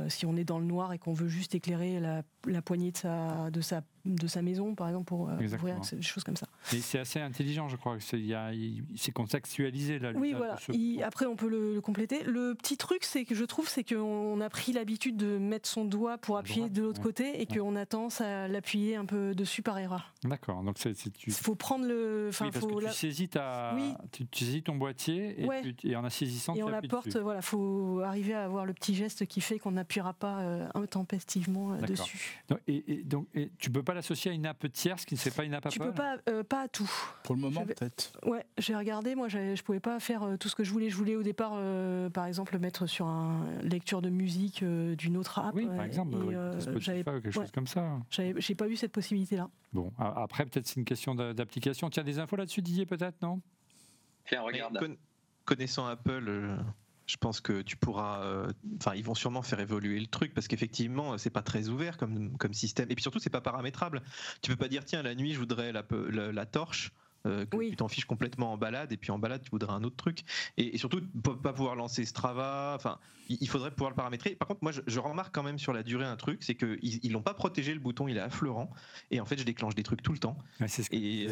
si on est dans le noir et qu'on veut juste éclairer la, la poignée de sa, de sa de sa maison, par exemple, pour euh, ouvrir des choses comme ça. Mais c'est assez intelligent, je crois. C'est contextualisé là. Oui, voilà. après, on peut le, compléter. Le petit truc, c'est que je trouve, c'est qu'on a pris l'habitude de mettre son doigt pour appuyer de l'autre côté et qu'on a tendance à l'appuyer un peu dessus par erreur. D'accord. Donc c'est. Il faut prendre le. Enfin, parce que tu saisis ta. Tu, saisis ton boîtier et, en saisissant. Et on la porte. Voilà, faut arriver à avoir le petit geste qui fait qu'on n'appuiera pas euh, intempestivement euh, dessus. Et, donc, et tu peux pas l'associer à une app tierce qui ne serait pas une app Apple Tu peux pas, euh, pas à tout. Pour le moment, peut-être. Ouais, j'ai regardé. Moi, je pouvais pas faire euh, tout ce que je voulais. Je voulais au départ, euh, par exemple, mettre sur une lecture de musique d'une autre app. Oui, par exemple. J'avais pas quelque chose comme ça. J'ai pas eu cette possibilité-là. Bon, après, peut-être c'est une question d'application. Tiens, des infos là-dessus, Didier, peut-être, non? Tiens, regarde. Connaissant Apple, je pense que tu pourras. Euh, enfin, ils vont sûrement faire évoluer le truc parce qu'effectivement, c'est pas très ouvert comme, système. Et puis surtout, c'est pas paramétrable. Tu peux pas dire, tiens, la nuit, je voudrais la, la, torche. Euh, que tu t'en fiches complètement en balade et puis en balade tu voudrais un autre truc et, surtout pas pouvoir lancer Strava enfin il faudrait pouvoir le paramétrer par contre moi je, remarque quand même sur la durée un truc c'est qu'ils ils l'ont pas protégé le bouton il est affleurant et en fait je déclenche des trucs tout le temps ce et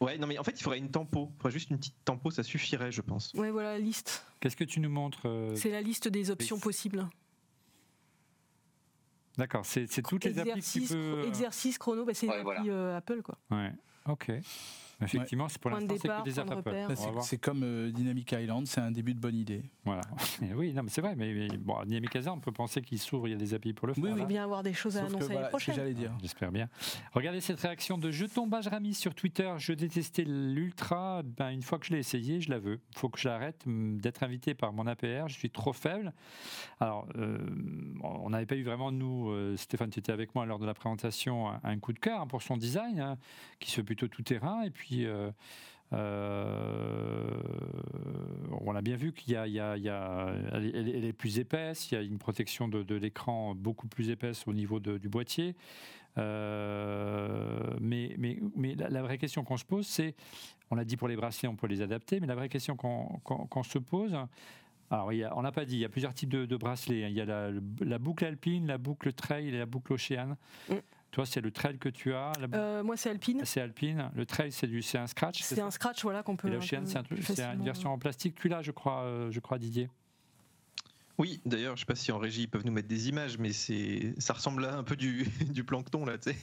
Ouais, non, mais en fait, il faudrait une tempo. Il faudrait juste une petite tempo, ça suffirait, je pense. Ouais, voilà la liste. Qu'est-ce que tu nous montres euh, C'est la liste des options possibles. D'accord, c'est toutes les applis que tu peux... Euh, exercice, chrono, bah, c'est ouais, euh, Apple, quoi. Ouais, ok. Effectivement, c'est pour l'instant, c'est que des apps C'est comme euh, Dynamic Island, c'est un début de bonne idée. Voilà. oui, non, mais c'est vrai, mais, bon, Dynamic Island, on peut penser qu'il s'ouvre, il y a des API pour le faire. Oui, oui, bien avoir des choses à annoncer l'année prochaine. j'allais dire. J'espère bien. Regardez cette réaction de Je tombe Rami sur Twitter. Je détestais l'Ultra. Ben, une fois que je l'ai essayé, je la veux. Il faut que j'arrête d'être invité par mon APR. Je suis trop faible. Alors, euh, on n'avait pas eu vraiment, nous, euh, Stéphane, tu étais avec moi lors de la présentation, un, coup de cœur hein, pour son design, hein, qui se fait plutôt tout terrain. Et puis, euh, euh, on a bien vu qu'il y a, il y a, elle, est plus épaisse, il y a une protection de, l'écran beaucoup plus épaisse au niveau du boîtier. Euh, mais, la, vraie question qu'on se pose, c'est, on l'a dit pour les bracelets, on peut les adapter, mais la vraie question qu'on se pose, alors, on n'a pas dit, il y a plusieurs types de, bracelets. Hein. Il y a la, boucle alpine, la boucle trail et la boucle océane. Mm. Toi, c'est le trail que tu as euh, Moi, c'est Alpine. C'est Alpine. Le trail, c'est du, c'est un scratch. C'est un scratch, voilà, qu'on peut. Et l'Ocean, c'est, une version en plastique. Tu l'as, je crois, euh, je crois, Didier. Oui, d'ailleurs, je ne sais pas si en régie ils peuvent nous mettre des images, mais c'est, ça ressemble à un peu du, du plancton là, tu sais.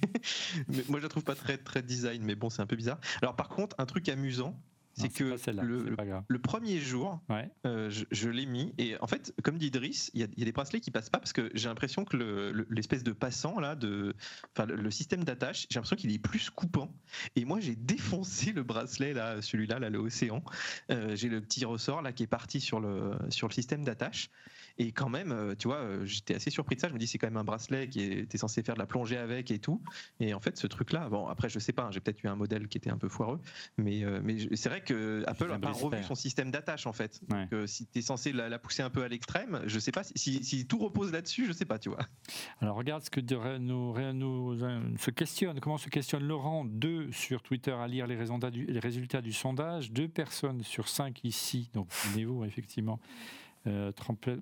moi, je la trouve pas très très design, mais bon, c'est un peu bizarre. Alors, par contre, un truc amusant, c'est que le, premier jour, euh, je, l'ai mis et en fait, comme dit Idriss, il y, a des bracelets qui passent pas parce que j'ai l'impression que l'espèce de passant là, de, le système d'attache, j'ai l'impression qu'il est plus coupant. Et moi, j'ai défoncé le bracelet là, celui-là, là, le Océan. Euh, j'ai le petit ressort là qui est parti sur le sur le système d'attache. Et quand même, euh, tu vois, euh, j'étais assez surpris de ça. Je me dis, c'est quand même un bracelet qui était censé faire de la plongée avec et tout. Et en fait, ce truc-là, bon, après, je sais pas, hein, j'ai peut-être eu un modèle qui était un peu foireux, mais, euh, mais c'est vrai que Apple n'a pas revu son système d'attache en fait. Donc, si tu es censé la, pousser un peu à l'extrême, je sais pas si, tout repose là-dessus, je sais pas, tu vois. Alors, regarde ce que nous, nous, se questionne, comment se questionne Laurent, deux sur Twitter à lire les résultats du, les résultats du sondage, deux personnes sur cinq ici, donc vous effectivement euh,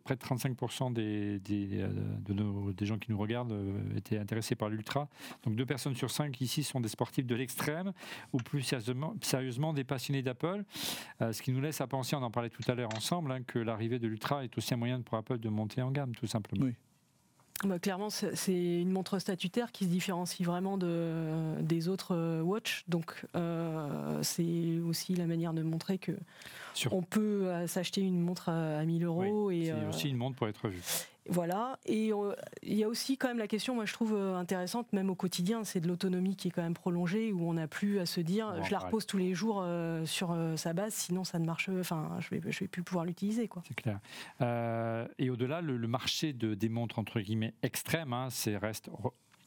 près de 35% des, euh, de nos, des gens qui nous regardent euh, étaient intéressés par l'ultra. Donc deux personnes sur cinq ici sont des sportifs de l'extrême ou plus sérieusement, sérieusement des passionnés d'Apple. ce qui nous laisse à penser, on en parlait tout à l'heure ensemble, hein, que l'arrivée de l'ultra est aussi un moyen pour Apple de monter en gamme, tout simplement. Oui. Bah, clairement, c'est une montre statutaire qui se différencie vraiment de, des autres euh, watch. Donc, euh, c'est aussi la manière de montrer que on peut euh, s'acheter une montre à, 1000 euros. et c'est aussi une montre pour être vue. Voilà. Et euh, il y a aussi quand même la question, moi je trouve euh, intéressante, même au quotidien, c'est de l'autonomie qui est quand même prolongée, où on n'a plus à se dire, je la repose tous les jours euh, sur sa base, sinon ça ne marche, enfin je vais, je vais plus pouvoir l'utiliser. C'est clair. et au-delà, le, marché de, des montres entre guillemets extrêmes, hein, c'est reste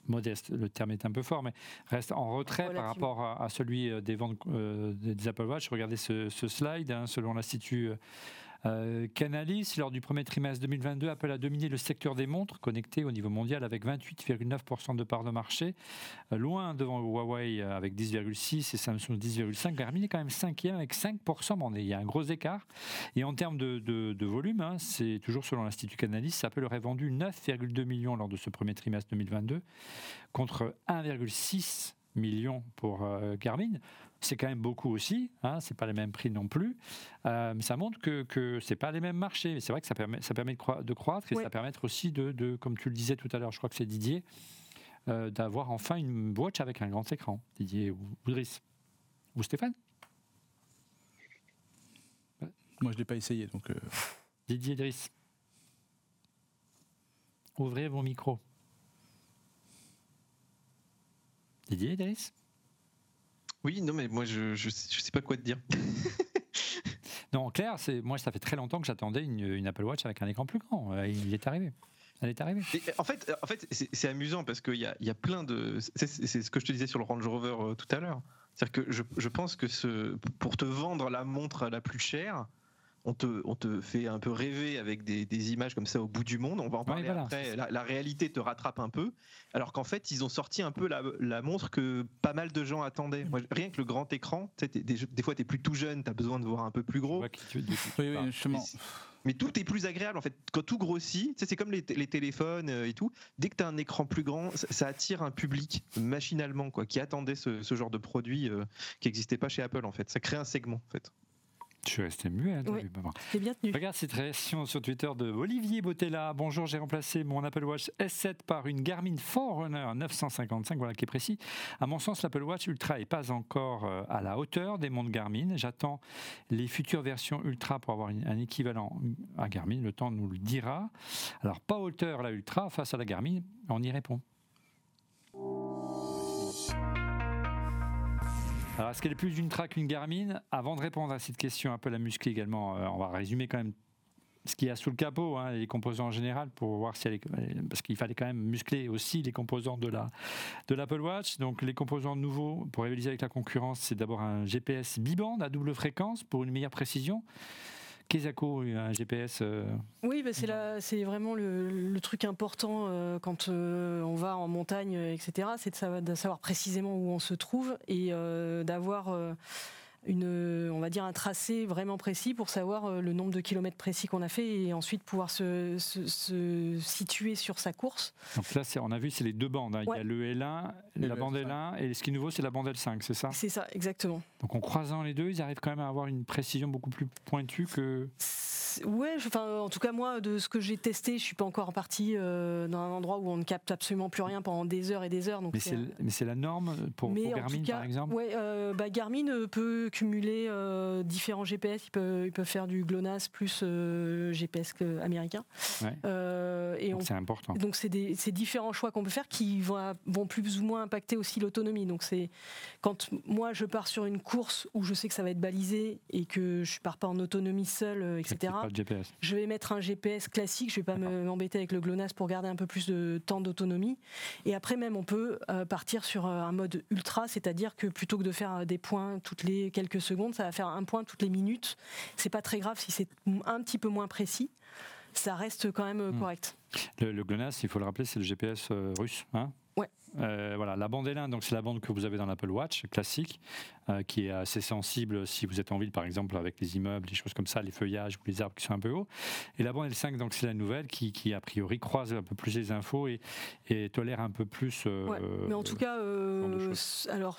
modeste, le terme est un peu fort, mais reste en retrait par rapport à, celui des ventes des Apple Watch. Regardez ce, slide, hein, selon l'Institut euh, Canalis, lors du premier trimestre 2022, Apple a dominé le secteur des montres connectées au niveau mondial avec 28,9% de part de marché, euh, loin devant Huawei euh, avec 10,6% et Samsung 10,5%. Garmin est quand même cinquième avec 5%. Bon, il y a un gros écart. Et en termes de, volume, hein, c'est toujours selon l'Institut Canalis, Apple aurait vendu 9,2 millions lors de ce premier trimestre 2022 contre 1,6 millions pour Garmin c'est quand même beaucoup aussi, hein, c'est pas les mêmes prix non plus, euh, mais ça montre que, que c'est pas les mêmes marchés. C'est vrai que ça permet, ça permet de, croître et ça permet aussi de, de, comme tu le disais tout à l'heure, je crois que c'est Didier, euh, d'avoir enfin une watch avec un grand écran. Didier ou Brice ou Stéphane Moi, je l'ai pas essayé, donc. Euh. Didier Driss. Ouvrez vos micros. Didier Driss oui, non, mais moi, je, je, sais pas quoi te dire. non, en clair, c'est moi, ça fait très longtemps que j'attendais une, Apple Watch avec un écran plus grand. Il est arrivé. Elle est arrivée. en fait, en fait c'est amusant parce qu'il y a, y a plein de. C'est ce que je te disais sur le Range Rover euh, tout à l'heure. C'est-à-dire que je, je, pense que ce, pour te vendre la montre la plus chère, on te, on te fait un peu rêver avec des, images comme ça au bout du monde. On va en parler après. La, réalité te rattrape un peu. Alors qu'en fait, ils ont sorti un peu la, montre que pas mal de gens attendaient. rien que le grand écran, des, des, fois, tu es plus tout jeune, tu as besoin de voir un peu plus gros. Mais tout est plus agréable en fait. Quand tout grossit, c'est comme les, téléphones euh, et tout. Dès que tu as un écran plus grand, ça, attire un public machinalement quoi, qui attendait ce, genre de produit euh, qui n'existait pas chez Apple en fait. Ça crée un segment en fait. Je suis resté muet. C'est bien tenu. Regarde cette réaction sur Twitter de Olivier Botella. Bonjour, j'ai remplacé mon Apple Watch S7 par une Garmin Forerunner 955, voilà qui est précis. À mon sens, l'Apple Watch Ultra n'est pas encore euh, à la hauteur des montres Garmin. J'attends les futures versions Ultra pour avoir un équivalent à Garmin. Le temps nous le dira. Alors, pas hauteur la Ultra face à la Garmin, on y répond. Alors, est-ce qu'elle est plus une track qu'une Garmin Avant de répondre à cette question un peu la musclée également, euh, on va résumer quand même ce qu'il y a sous le capot, hein, les composants en général, pour voir si elle est, parce qu'il fallait quand même muscler aussi les composants de la de l'Apple Watch. Donc les composants nouveaux pour rivaliser avec la concurrence, c'est d'abord un GPS biband à double fréquence pour une meilleure précision. Kesako, un GPS euh, Oui, bah, c'est vraiment le, truc important euh, quand euh, on va en montagne, etc. C'est de, savoir précisément où on se trouve et d'avoir une, on va dire un tracé vraiment précis pour savoir le nombre de kilomètres précis qu'on a fait et ensuite pouvoir se, situer sur sa course. Donc là, on a vu, c'est les deux bandes. Hein. Il y a le L1, la bande L1 et ce qui est nouveau, c'est la bande L5, c'est ça? C'est ça, exactement. Donc en croisant les deux, ils arrivent quand même à avoir une précision beaucoup plus pointue que. Ouais, enfin, en tout cas, moi, de ce que j'ai testé, je suis pas encore parti euh, dans un endroit où on ne capte absolument plus rien pendant des heures et des heures. Donc mais c'est la norme pour, Garmin, par exemple? Ouais, euh, bah, Garmin peut peut cumuler différents GPS. Il peut, il peut faire du GLONASS plus GPS américain. et c'est important. Donc c'est différents choix qu'on peut faire qui vont, vont plus ou moins impacter aussi l'autonomie. Donc c'est quand moi je pars sur une course où je sais que ça va être balisé et que je pars pas en autonomie seule, etc. Je vais mettre un GPS classique. Je vais pas m'embêter avec le GLONASS pour garder un peu plus de temps d'autonomie. Et après même, on peut euh, partir sur euh, un mode ultra, c'est-à-dire que plutôt que de faire euh, des points toutes les quelques secondes, ça va faire un point toutes les minutes. C'est pas très grave si c'est un petit peu moins précis. Ça reste quand même hmm. correct. Le, GLONASS, il faut le rappeler, c'est le GPS russe. Hein? Ouais. Voilà, la bande L1, donc c'est la bande que vous avez dans l'Apple Watch classique, qui est assez sensible si vous êtes en ville, par exemple, avec les immeubles, les choses comme ça, les feuillages ou les arbres qui sont un peu hauts. Et la bande L5, donc c'est la nouvelle qui, qui, a priori croise un peu plus les infos et, et tolère un peu plus. Ouais, mais en tout cas, alors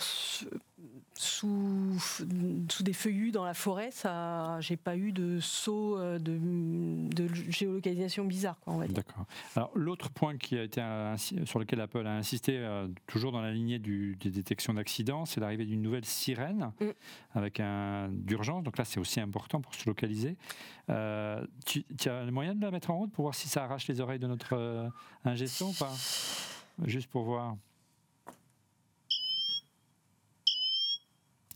sous, sous des feuillus dans la forêt, ça, j'ai pas eu de saut euh, de, de géolocalisation bizarre, quoi, on va dire. D'accord. Alors l'autre point qui a été sur lequel Apple a insisté, euh, toujours dans la lignée du, des détections d'accidents, c'est l'arrivée d'une nouvelle sirène mm. avec un d'urgence. Donc là, c'est aussi important pour se localiser. Euh, tu, as le moyen de la mettre en route pour voir si ça arrache les oreilles de notre euh, ingestion ou pas? Juste pour voir.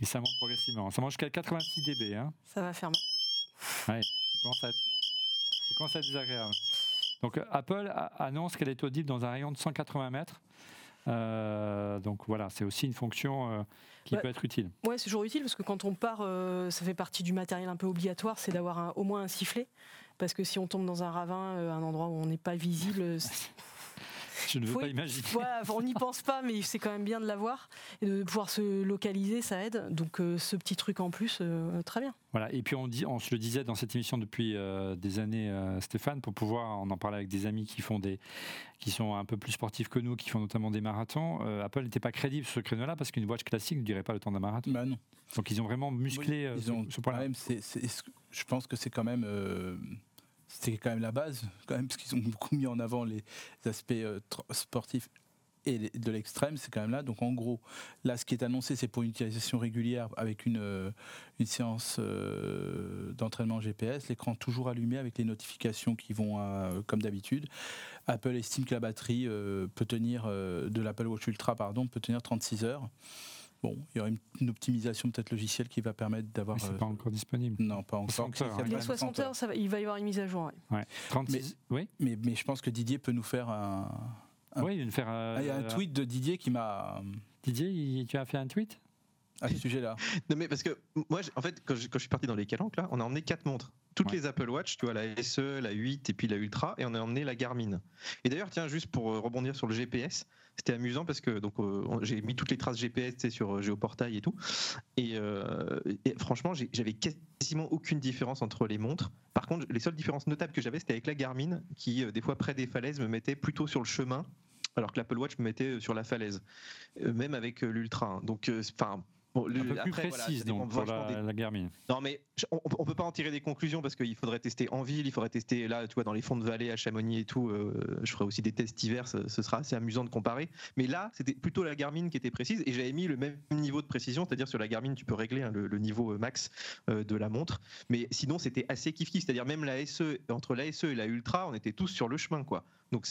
Et ça monte progressivement. Ça monte jusqu'à 86 dB. Hein. Ça va faire mal. Ouais, ça commence à être, désagréable. Donc Apple annonce qu'elle est audible dans un rayon de 180 mètres. Euh, donc voilà, c'est aussi une fonction euh, qui peut être utile. Ouais, c'est toujours utile parce que quand on part, ça fait partie du matériel un peu obligatoire, c'est d'avoir au moins un sifflet. Parce que si on tombe dans un ravin, un endroit où on n'est pas visible, Je ne veux pas imaginer. on n'y pense pas, mais c'est quand même bien de l'avoir. Et de pouvoir se localiser, ça aide. Donc euh, ce petit truc en plus, euh, très bien. Voilà. Et puis on, dit, on se le disait dans cette émission depuis euh, des années, Stéphane, pour pouvoir, on en parlait avec des amis qui font des, qui sont un peu plus sportifs que nous, qui font notamment des marathons. Apple n'était pas crédible sur ce créneau-là parce qu'une watch classique ne dirait pas le temps d'un marathon. Bah non. Donc ils ont vraiment musclé ce, point-là. Je pense que c'est quand même c'était quand même la base, quand même, parce qu'ils ont beaucoup mis en avant les aspects euh, sportifs et de l'extrême, c'est quand même là. Donc en gros, là, ce qui est annoncé, c'est pour une utilisation régulière avec une, euh, une séance euh, d'entraînement GPS, l'écran toujours allumé avec les notifications qui vont comme d'habitude. Apple estime que la batterie peut tenir, de l'Apple Watch Ultra, pardon, peut tenir 36 heures. Bon, il y aura une, optimisation peut-être logicielle qui va permettre d'avoir. Mais c'est pas euh, encore disponible. Non, pas encore. 60 heures, il y a 60 heures, ça va, il va y avoir une mise à jour. Ouais. 36, mais, oui. Mais, mais, je pense que Didier peut nous faire un. oui, il, faire, ah, il y a un tweet de Didier qui m'a. Didier, tu as fait un tweet? À ce sujet-là. Non mais parce que moi, en fait, quand je, quand je suis parti dans les calanques là, on a emmené quatre montres toutes les Apple Watch, tu vois, la SE, la 8 et puis la Ultra, et on a emmené la Garmin. Et d'ailleurs, tiens, juste pour euh, rebondir sur le GPS, c'était amusant parce que donc euh, j'ai mis toutes les traces GPS sur euh, Géoportail et tout, et, franchement, j'avais quasiment aucune différence entre les montres. Par contre, les seules différences notables que j'avais, c'était avec la Garmin, qui des fois près des falaises me mettait plutôt sur le chemin alors que l'Apple Watch me mettait sur la falaise, même avec l'Ultra. Hein. Donc, enfin, Bon, un peu plus précise donc pour la, Garmin. Non mais on, ne peut pas en tirer des conclusions parce qu'il faudrait tester en ville, il faudrait tester là, tu vois, dans les fonds de vallée à Chamonix et tout. Euh, je ferai aussi des tests hiver, ce, sera assez amusant de comparer. Mais là, c'était plutôt la Garmin qui était précise et j'avais mis le même niveau de précision, c'est-à-dire sur la Garmin, tu peux régler hein, le, niveau euh, max euh, de la montre. Mais sinon, c'était assez kiff kiff, c'est-à-dire même la SE entre la SE et la Ultra, on était tous sur le chemin quoi.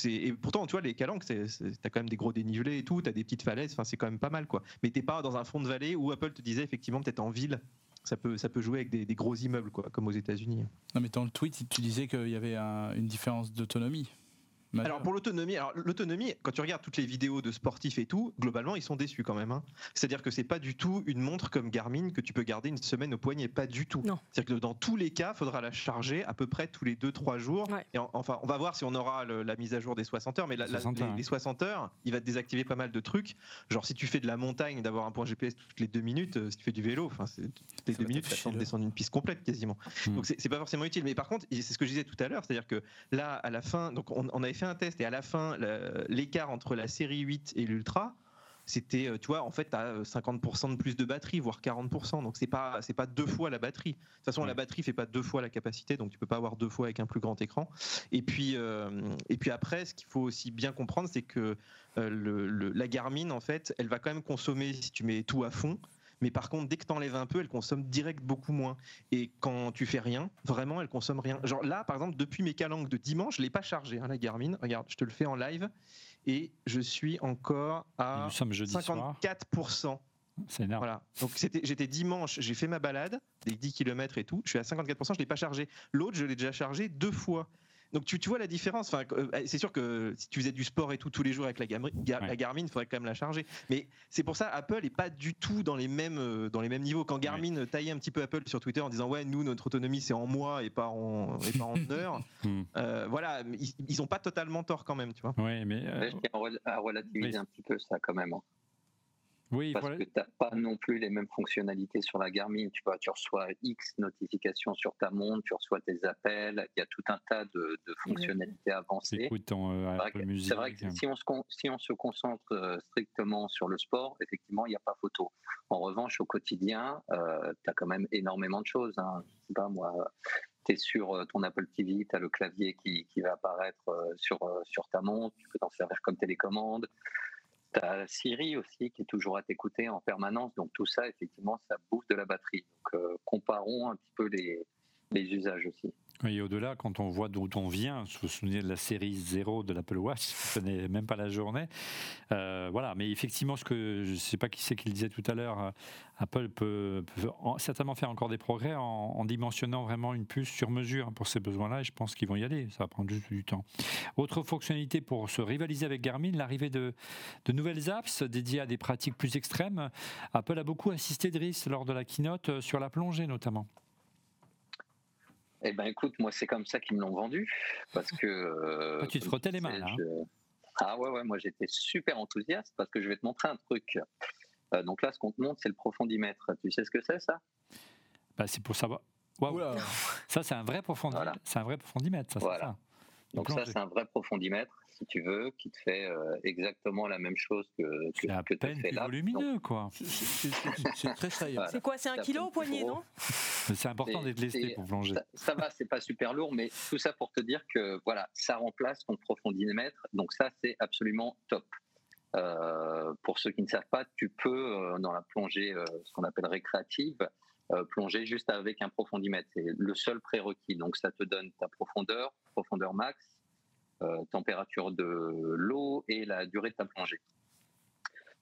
Et pourtant tu vois les calanques, t'as quand même des gros dénivelés et tout, t'as des petites falaises, enfin c'est quand même pas mal quoi. Mais t'es pas dans un fond de vallée où Apple te disait effectivement peut-être en ville, ça peut ça peut jouer avec des, gros immeubles quoi, comme aux États-Unis. Non mais dans le tweet tu disais qu'il y avait une différence d'autonomie. Alors pour l'autonomie, alors l'autonomie, quand tu regardes toutes les vidéos de sportifs et tout, globalement ils sont déçus quand même. Hein. C'est-à-dire que c'est pas du tout une montre comme Garmin que tu peux garder une semaine au poignet, pas du tout. C'est-à-dire que dans tous les cas, il faudra la charger à peu près tous les 2-3 jours. Et enfin, on va voir si on aura la mise à jour des 60 heures, mais la, les, 60 heures, il va te désactiver pas mal de trucs. Genre si tu fais de la montagne, d'avoir un point GPS toutes les deux minutes, euh, si tu fais du vélo, enfin toutes les deux minutes, tu de descendre une piste complète quasiment. Hmm. Donc c'est pas forcément utile. Mais par contre, c'est ce que je disais tout à l'heure, c'est-à-dire que là, à la fin, donc on, on avait fait un test et à la fin, l'écart entre la série 8 et l'Ultra, c'était, euh, tu vois, en fait, tu as 50% de plus de batterie, voire 40%. Donc, c'est pas, c'est pas deux fois la batterie. De toute façon, la batterie fait pas deux fois la capacité, donc tu peux pas avoir deux fois avec un plus grand écran. Et puis, euh, et puis après, ce qu'il faut aussi bien comprendre, c'est que euh, le, la Garmin, en fait, elle va quand même consommer, si tu mets tout à fond, Mais par contre, dès que tu enlèves un peu, elle consomme direct beaucoup moins. Et quand tu fais rien, vraiment, elle consomme rien. Genre là, par exemple, depuis mes calanques de dimanche, je l'ai pas chargée, hein, la Garmin. Regarde, je te le fais en live. Et je suis encore à 54%. C'est énorme. Voilà. Donc j'étais dimanche, j'ai fait ma balade, des 10 km et tout, je suis à 54%, je ne l'ai pas chargé. L'autre, je l'ai déjà chargé deux fois. Donc tu, tu vois la différence. Enfin, euh, c'est sûr que si tu faisais du sport et tout tous les jours avec la, la Garmin, il faudrait quand même la charger. Mais c'est pour ça Apple est pas du tout dans les mêmes euh, dans les mêmes niveaux. Quand Garmin taillait un petit peu Apple sur Twitter en disant ouais nous notre autonomie c'est en mois et pas en et pas en heures, hmm. euh, voilà ils, ils ont pas totalement tort quand même, tu vois. Oui, mais à relativiser un petit peu ça quand même. Oui, parce que tu n'as pas non plus les mêmes fonctionnalités sur la Garmin. Tu, vois, tu reçois X notifications sur ta montre, tu reçois tes appels, il y a tout un tas de, fonctionnalités avancées. Euh, c'est vrai que si on, se, si on se concentre euh, strictement sur le sport, effectivement, il n'y a pas photo. En revanche, au quotidien, euh, tu as quand même énormément de choses. Hein. Je sais pas moi tu es sur ton Apple TV, tu as le clavier qui, qui va apparaître sur, sur ta montre, tu peux t'en servir comme télécommande. Tu as Siri aussi qui est toujours à t'écouter en permanence. Donc tout ça, effectivement, ça bouffe de la batterie. Donc euh, comparons un petit peu les, les usages aussi. Et au-delà, quand on voit d'où on vient, vous vous souvenez de la série 0 de l'Apple Watch, ce n'est même pas la journée. Euh, voilà, mais effectivement, ce que je ne sais pas qui c'est qui le disait tout à l'heure, euh, Apple peut, certainement faire encore des progrès en, dimensionnant vraiment une puce sur mesure pour ces besoins-là, et je pense qu'ils vont y aller. Ça va prendre juste du temps. Autre fonctionnalité pour se rivaliser avec Garmin, l'arrivée de, de, nouvelles apps dédiées à des pratiques plus extrêmes. Apple a beaucoup insisté, Driss, lors de la keynote euh, sur la plongée notamment. Eh ben écoute, moi c'est comme ça qu'ils me l'ont vendu parce que. Euh, tu te frottais les mains là. Ah ouais ouais, moi j'étais super enthousiaste parce que je vais te montrer un truc. Euh, donc là, ce qu'on te montre, c'est le profondimètre. Tu sais ce que c'est ça? Bah, C'est pour savoir. Ça c'est un vrai profondimètre. C'est un vrai profondimètre. Ça, ça. Donc ça c'est un vrai profondimètre si tu veux, qui te fait euh, exactement la même chose que, que, que tu fais là. volumineux, quoi. C'est très saillant. C'est quoi C'est un kilo au poignet, non? C'est important d'être lesté pour plonger. Ça, va, c'est pas super lourd, mais tout ça pour te dire que voilà, ça remplace ton profondimètre. Donc ça, c'est absolument top. Euh, pour ceux qui ne savent pas, tu peux, euh, dans la plongée, ce qu'on appelle récréative, plonger juste avec un profondimètre. C'est le seul prérequis. Donc ça te donne ta profondeur, profondeur max, euh, température de l'eau et la durée de ta plongée.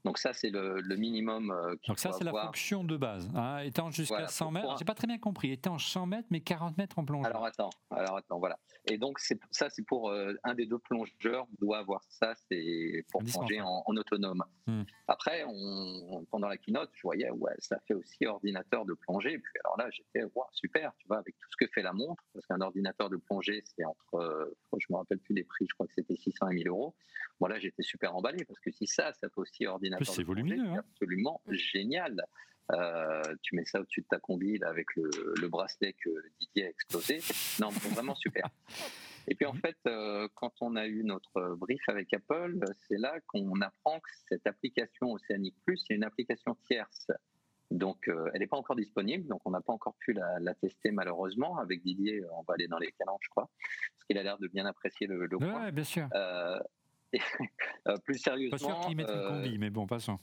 Donc ça, c'est le, minimum. Euh, Donc ça, c'est la fonction de base. Hein. étant jusqu'à 100 mètres, j'ai pas très bien compris. Étant 100 mètres, mais 40 mètres en plongée. Alors attends, alors attends, voilà. Et donc ça, c'est pour euh, un des deux plongeurs doit avoir ça, c'est pour plonger en, autonome. Hmm. Après, on, pendant la keynote, je voyais, ouais, ça fait aussi ordinateur de plongée. Et puis alors là, j'étais, wow, super, tu vois, avec tout ce que fait la montre, parce qu'un ordinateur de plongée, c'est entre, euh, je me rappelle plus les prix, je crois que c'était 600 et 1000 euros. Voilà, j'étais super emballé parce que si ça, ça fait aussi ordinateur c'est volumineux. Hein. absolument génial. Euh, tu mets ça au-dessus de ta combi avec le, bracelet que Didier a explosé. Non, vraiment super. Et puis en fait, euh, quand on a eu notre brief avec Apple, c'est là qu'on apprend que cette application Oceanic Plus, c'est une application tierce. Donc, euh, elle n'est pas encore disponible, donc on n'a pas encore pu la, tester malheureusement. Avec Didier, on va aller dans les calendes, je crois, parce qu'il a l'air de bien apprécier le, le Oui, bien sûr. Euh, plus sérieusement. Pas sûr qu'ils mettent une combi, mais bon, passons.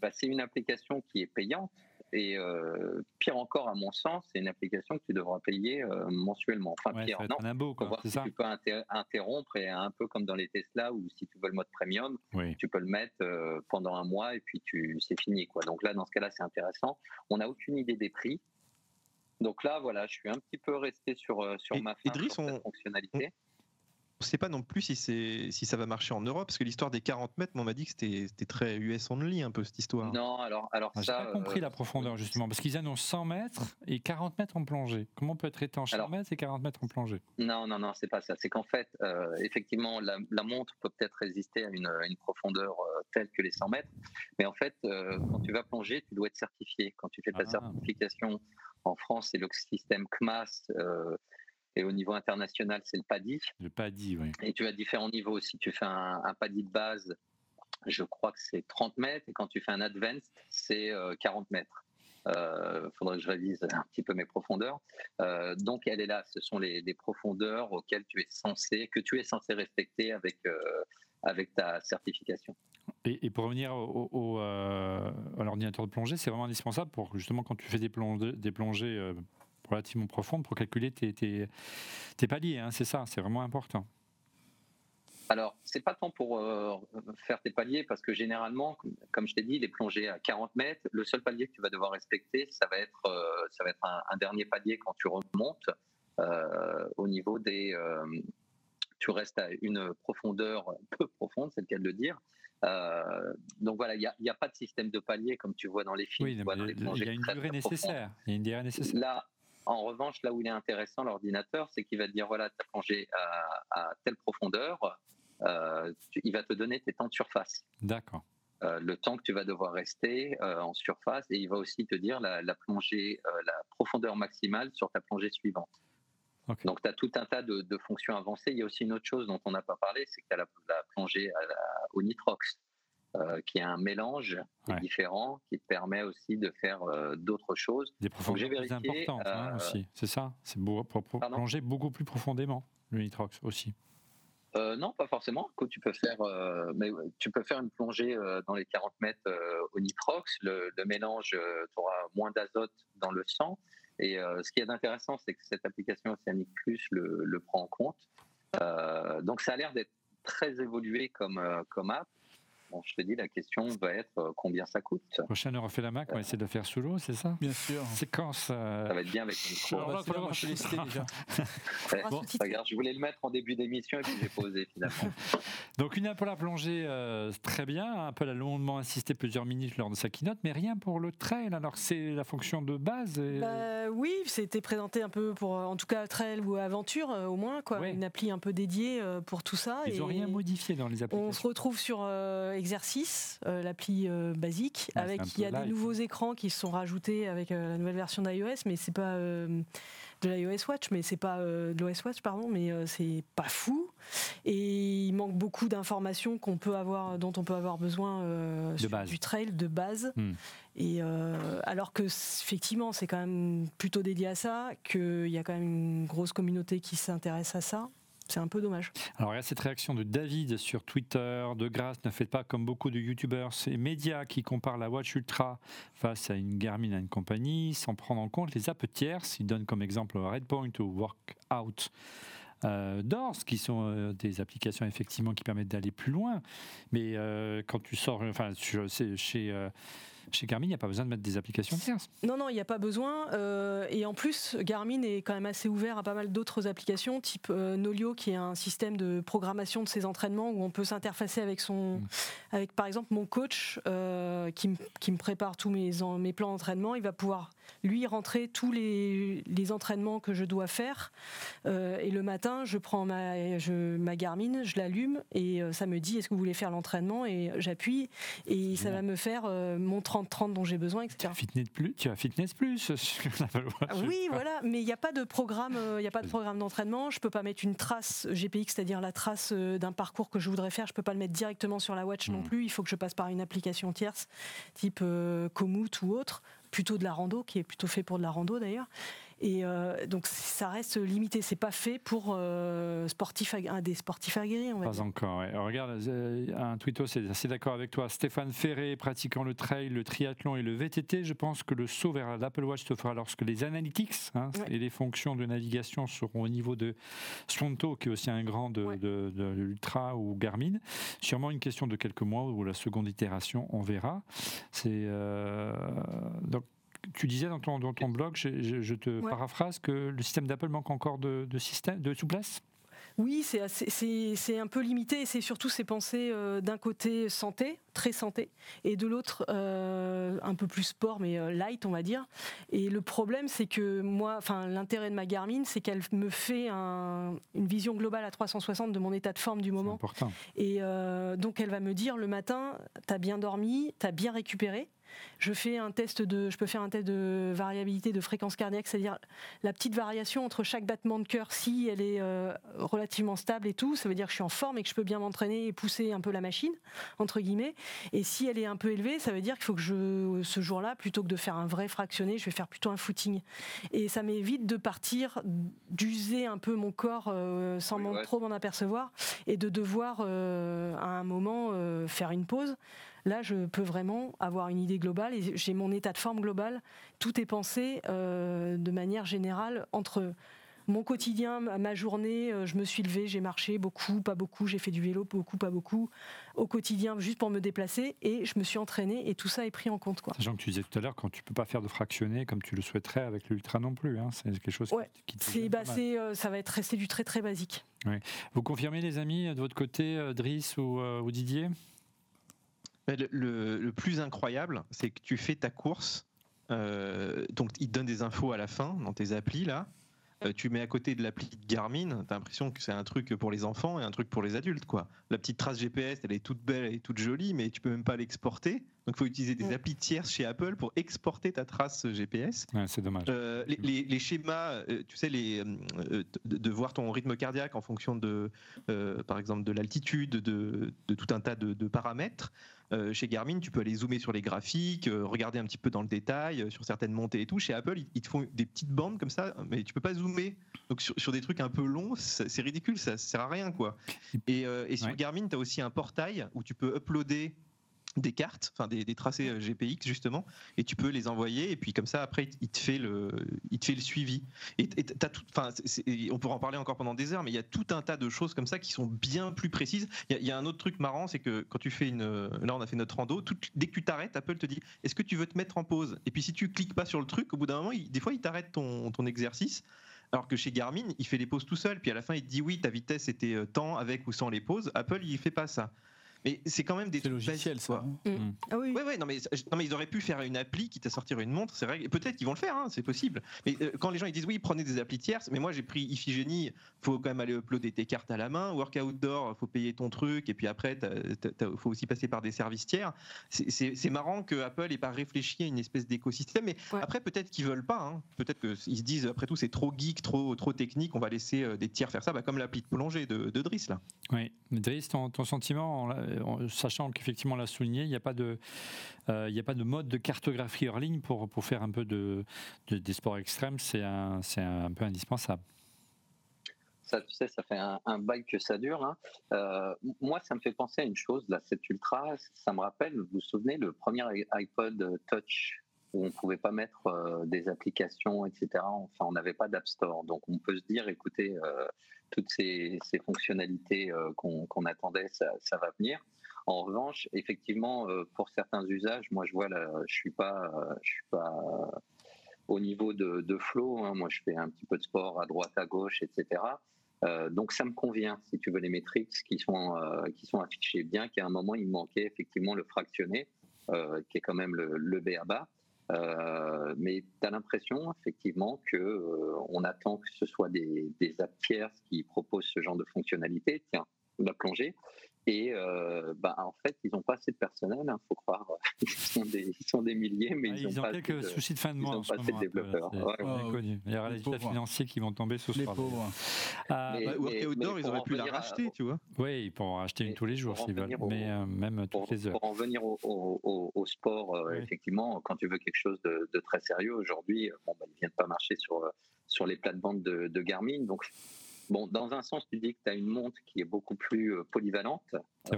Bah, c'est une application qui est payante. Et euh, pire encore, à mon sens, c'est une application que tu devras payer euh, mensuellement. Enfin, pire, non. Un beau, quoi, si tu peux interrompre, et un peu comme dans les Tesla, où si tu veux le mode premium, tu peux le mettre pendant un mois et puis tu c'est fini. Quoi. Donc là, dans ce cas-là, c'est intéressant. On n'a aucune idée des prix. Donc là, voilà, je suis un petit peu resté sur, sur ma fin sur cette fonctionnalité ne sait pas non plus si, si ça va marcher en Europe, parce que l'histoire des 40 mètres, on m'a dit que c'était très US only un peu cette histoire. Non, alors, alors ah, ça. J'ai pas compris euh, la profondeur justement, parce qu'ils annoncent 100 mètres et 40 mètres en plongée. Comment peut être étanche 100 mètres et 40 mètres en plongée? Non, non, non, c'est pas ça. C'est qu'en fait, euh, effectivement, la, montre peut peut-être résister à une, une profondeur euh, telle que les 100 mètres, mais en fait, quand tu vas plonger, tu dois être certifié. Quand tu fais ta ah. certification en France, c'est le système CMAS et au niveau international, c'est le PADI. Le PADI, oui. Et tu as différents niveaux. Si tu fais un, un PADI de base, je crois que c'est 30 mètres. Et quand tu fais un Advanced, c'est 40 euh, mètres. Il euh, faudrait que je révise un petit peu mes profondeurs. Euh, donc, elle est là. Ce sont les, profondeurs auxquelles tu es censé, que tu es censé respecter avec avec ta certification. Et, pour revenir au, à l'ordinateur de plongée, c'est vraiment indispensable pour justement quand tu fais des plongées relativement profondes pour calculer tes, tes, tes paliers. Hein, c'est ça, c'est vraiment important. Alors, c'est pas tant pour euh, faire tes paliers, parce que généralement, comme je t'ai dit, les plongées à 40 mètres, le seul palier que tu vas devoir respecter, ça va être, euh, ça va être un, dernier palier quand tu remontes euh, au niveau des. tu restes à une profondeur peu profonde, c'est le cas de le dire. donc voilà, il n'y a, pas de système de palier comme tu vois dans les films. Oui, il y a une durée nécessaire. Il y a une durée nécessaire. Là, en revanche, là où il est intéressant, l'ordinateur, c'est qu'il va te dire voilà, tu as plongé à, telle profondeur, euh, il va te donner tes temps de surface. D'accord. Euh, le temps que tu vas devoir rester euh, en surface et il va aussi te dire la, plongée, la profondeur maximale sur ta plongée suivante. Donc, tu as tout un tas de, fonctions avancées. Il y a aussi une autre chose dont on n'a pas parlé, c'est que tu as la, plongée au nitrox, qui est un mélange différent, qui te permet aussi de faire d'autres choses. Des profondeurs plus importantes hein, aussi, c'est ça C'est pour, plonger beaucoup plus profondément, le nitrox aussi. Euh, non, pas forcément. Tu peux faire, euh, mais tu peux faire une plongée euh, dans les 40 mètres au nitrox. Le, mélange, tu auras moins d'azote dans le sang. Et ce qui est intéressant, c'est que cette application Oceanic Plus le, le prend en compte. donc ça a l'air d'être très évolué comme, comme app. Bon, je te dis, la question va être euh, combien ça coûte? Prochaine on refait la Mac, on va essayer de le faire sous l'eau, c'est ça? Bien sûr. Séquence. Euh, ça? Va être bien avec le micro. On va, falloir déjà. bon, regarde, je voulais le mettre en début d'émission et puis j'ai posé finalement. Donc une app pour la plongée, euh, très bien. Apple a longuement insisté plusieurs minutes lors de sa keynote, mais rien pour le trail. Alors c'est la fonction de base. Bah, oui, c'était présenté un peu pour, en tout cas, trail ou aventure au moins, quoi. Une appli un peu dédiée pour tout ça. Ils n'ont rien modifié dans les applications. On se retrouve sur exercice, euh, l'appli euh, basique, avec il y a des nouveaux écrans qui sont rajoutés avec euh, la nouvelle version d'iOS, mais c'est pas de l'iOS Watch, mais c'est pas de l'OS Watch, pardon, mais c'est pas fou. Et il manque beaucoup d'informations qu'on peut avoir, dont on peut avoir besoin du trail de base. Hmm. Et alors que effectivement, c'est quand même plutôt dédié à ça, qu'il y a quand même une grosse communauté qui s'intéresse à ça c'est un peu dommage. Alors il y a cette réaction de David sur Twitter, de grâce, ne faites pas comme beaucoup de youtubeurs et médias qui comparent la Watch Ultra face à une Garmin à une compagnie sans prendre en compte les apps tierces. Il donne comme exemple Redpoint ou Workout. Euh, DORS, qui sont euh, des applications effectivement qui permettent d'aller plus loin. Mais euh, quand tu sors, enfin, chez Garmin, il n'y a pas besoin de mettre des applications tierces. Non, non, il n'y a pas besoin. Euh, et en plus, Garmin est quand même assez ouvert à pas mal d'autres applications, type euh, Nolio, qui est un système de programmation de ses entraînements où on peut s'interfacer avec son, mm. avec par exemple mon coach euh, qui, qui, me prépare tous mes, mes plans d'entraînement. Il va pouvoir lui rentrer tous les, les entraînements que je dois faire. et le matin, je prends ma, je, ma Garmin, je l'allume et ça me dit est-ce que vous voulez faire l'entraînement? Et j'appuie et ça va me faire mon 30-30 dont j'ai besoin, etc. Fitness plus, tu as Fitness Plus Oui, voilà, mais il n'y a pas de programme, euh, il a pas de programme d'entraînement. Je peux pas mettre une trace GPX, c'est-à-dire la trace euh, d'un parcours que je voudrais faire. Je peux pas le mettre directement sur la watch non hmm. plus. Il faut que je passe par une application tierce, type euh, Komoot ou autre, plutôt de la rando, qui est plutôt fait pour de la rando d'ailleurs. Et euh, donc ça reste limité. C'est pas fait pour euh, des sportifs aguerris. On va pas encore. Regarde, euh, un tweeto, c'est assez d'accord avec toi. Stéphane Ferré, pratiquant le trail, le triathlon et le VTT, je pense que le saut vers l'Apple Watch se fera lorsque les analytics hein, et les fonctions de navigation seront au niveau de Swanto, qui est aussi un grand de, de, l'Ultra ou Garmin. Sûrement une question de quelques mois ou la seconde itération, on verra. C'est donc tu disais dans ton, dans ton blog, je, te paraphrase, que le système d'Apple manque encore de, de, système, de souplesse? Oui, c'est un peu limité c'est surtout ces pensées euh, d'un côté santé, très santé, et de l'autre euh, un peu plus sport, mais euh, light, on va dire. Et le problème, c'est que moi, enfin, l'intérêt de ma Garmin, c'est qu'elle me fait une vision globale à 360 de mon état de forme du moment. Important. Et donc, elle va me dire le matin, tu as bien dormi, tu as bien récupéré. Je fais un test de, je peux faire un test de variabilité de fréquence cardiaque, c'est-à-dire la petite variation entre chaque battement de cœur, si elle est euh, relativement stable et tout, ça veut dire que je suis en forme et que je peux bien m'entraîner et pousser un peu la machine entre guillemets. Et si elle est un peu élevée, ça veut dire qu'il faut que je, ce jour-là, plutôt que de faire un vrai fractionné, je vais faire plutôt un footing. Et ça m'évite de partir, d'user un peu mon corps euh, sans trop m'en apercevoir et de devoir euh, à un moment faire une pause. Là, je peux vraiment avoir une idée globale et j'ai mon état de forme global. Tout est pensé euh, de manière générale entre mon quotidien, ma journée, euh, je me suis levé, j'ai marché beaucoup, pas beaucoup, j'ai fait du vélo, beaucoup, pas beaucoup, au quotidien, juste pour me déplacer, et je me suis entraîné, et tout ça est pris en compte. Quoi. Sachant que tu disais tout à l'heure, quand tu peux pas faire de fractionné comme tu le souhaiterais avec l'ultra non plus, hein, c'est quelque chose qui, te bah, euh, Ça va être resté du très très basique. Vous confirmez les amis, de votre côté, Driss ou Didier? Le, plus incroyable, c'est que tu fais ta course, euh, donc il te donne des infos à la fin dans tes applis là. Euh, tu mets à côté de l'appli Garmin, t'as l'impression que c'est un truc pour les enfants et un truc pour les adultes quoi. La petite trace GPS, elle est toute belle, elle est toute jolie, mais tu peux même pas l'exporter. Donc il faut utiliser des applis tierces chez Apple pour exporter ta trace GPS. c'est dommage. Euh, les, schémas, tu sais, les, de, voir ton rythme cardiaque en fonction de, par exemple, de l'altitude, de, tout un tas de paramètres. Euh, chez Garmin, tu peux aller zoomer sur les graphiques, euh, regarder un petit peu dans le détail, euh, sur certaines montées et tout. Chez Apple, ils, te font des petites bandes comme ça, mais tu peux pas zoomer. Donc sur, des trucs un peu longs, c'est ridicule, ça sert à rien quoi. Et, sur Garmin, tu as aussi un portail où tu peux uploader des cartes, enfin des, tracés euh, GPX justement, et tu peux les envoyer et puis comme ça après il te fait le, il te fait le suivi. Et, tout, enfin on pourra en parler encore pendant des heures, mais il y a tout un tas de choses comme ça qui sont bien plus précises. Il y, a, un autre truc marrant, c'est que quand tu fais une, là on a fait notre rando, dès que tu t'arrêtes, Apple te dit est-ce que tu veux te mettre en pause? Et puis si tu cliques pas sur le truc, au bout d'un moment, des fois il t'arrête ton, ton exercice. Alors que chez Garmin, il fait les pauses tout seul, puis à la fin il te dit oui, ta vitesse était euh, tant avec ou sans les pauses. Apple, il fait pas ça. Mais c'est quand même des trucs logiciels, ça. Hein. Mm. Mm. Ah oui. Ouais, non mais, non, mais ils auraient pu faire une appli qui t'a sortir une montre, c'est vrai. Peut-être qu'ils vont le faire, hein, c'est possible. Mais euh, quand les gens ils disent oui, prenez des applis tierces, mais moi j'ai pris Iphigénie, faut quand même aller uploader tes cartes à la main. Workout Door, faut payer ton truc, et puis après, il faut aussi passer par des services tiers. C'est marrant que Apple ait pas réfléchi à une espèce d'écosystème. Mais après, peut-être qu'ils veulent pas. Hein. Peut-être qu'ils se disent après tout, c'est trop geek, trop, trop technique, on va laisser euh, des tiers faire ça, bah, comme l'appli de plongée de, de Driss là. Oui, Driss, ton, ton sentiment, en, sachant qu'effectivement, on l'a souligné, il n'y a, pas de, euh, a pas de mode de cartographie hors ligne pour, faire un peu de, des sports extrêmes. C'est un, peu indispensable. Ça, tu sais, ça fait un, bail que ça dure. Hein. Euh, moi, ça me fait penser à une chose, là, cette Ultra, ça me rappelle, vous vous souvenez, le premier iPod Touch où on ne pouvait pas mettre euh, des applications, etc. Enfin, on n'avait pas d'App Store. Donc, on peut se dire, écoutez, toutes ces, fonctionnalités qu'on attendait, ça, va venir. En revanche, effectivement, euh, pour certains usages, moi je vois là, je suis pas, je suis pas au niveau de, de flow. Hein. moi, je fais un petit peu de sport à droite, à gauche, etc. Euh, donc ça me convient, si tu veux, les métriques qui sont euh, qui sont affichées. Bien qu'à un moment il manquait effectivement le fractionné, qui est quand même le, le BABA. Mais tu as l'impression effectivement que on attend que ce soit des, des apps qui proposent ce genre de fonctionnalité. Tiens, la plongée. Et euh, bah, en fait, ils n'ont pas assez de personnel, il hein, faut croire. Ils sont, des, ils sont des milliers, mais ah, ils, ont, pas quelques soucis de fin de mois. Ils n'ont pas assez de développeurs. Il y aura les états financiers qui vont tomber sous ce Les pauvres. Ah, bah, Outdoor, ils auraient pu la racheter, tu vois. Oui, ils pourront racheter une tous les jours s'ils veulent, mais euh, même toutes les heures. Pour en venir au, sport, euh, effectivement, quand tu veux quelque chose de, très sérieux aujourd'hui, bon, bah, ils ne viennent pas marcher sur, sur les plates-bandes de, de Garmin. Donc, Bon, dans un sens, tu dis que tu as une montre qui est beaucoup plus euh, polyvalente. Euh,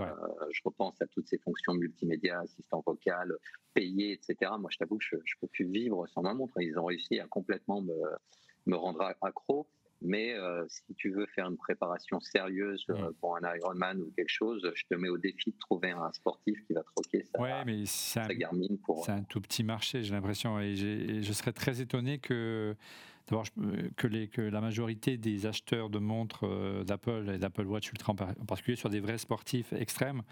je repense à toutes ces fonctions multimédia, assistant vocal, payé, etc. Moi, je t'avoue que je ne peux plus vivre sans ma montre. Ils ont réussi à complètement me, me rendre accro. Mais euh, si tu veux faire une préparation sérieuse pour un Ironman ou quelque chose, je te mets au défi de trouver un sportif qui va troquer sa, ouais, mais sa Garmin pour. C'est un tout petit marché, j'ai l'impression. Et, je serais très étonné que d'abord que, que, la majorité des acheteurs de montres d'Apple et d'Apple Watch Ultra en particulier sur des vrais sportifs extrêmes,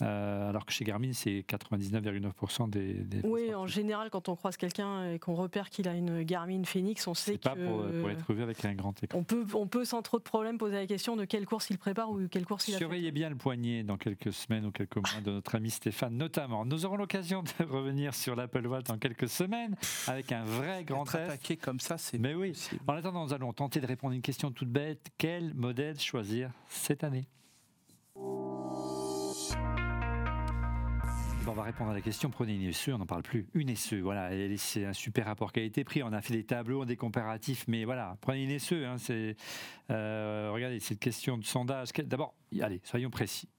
alors que chez Garmin c'est 99,9% des, des, Oui, en général quand on croise quelqu'un et qu'on repère qu'il a une Garmin Phoenix, on sait que... pas pour, pour, être vu avec un grand écran. On peut, on peut sans trop de problèmes poser la question de quelle course il prépare ou quelle course il a Surveillez bien le poignet dans quelques semaines ou quelques mois de notre ami Stéphane notamment. Nous aurons l'occasion de revenir sur l'Apple Watch dans quelques semaines avec un vrai grand test. comme ça, c'est. Mais oui. En attendant, nous allons tenter de répondre à une question toute bête. Quel modèle choisir cette année? On va répondre à la question. Prenez une SE, on n'en parle plus. Une SE, voilà, c'est un super rapport qualité-prix. On a fait des tableaux, des comparatifs, mais voilà, prenez une SE. Hein, c'est, euh, regardez, cette question de sondage. D'abord, allez, soyons précis.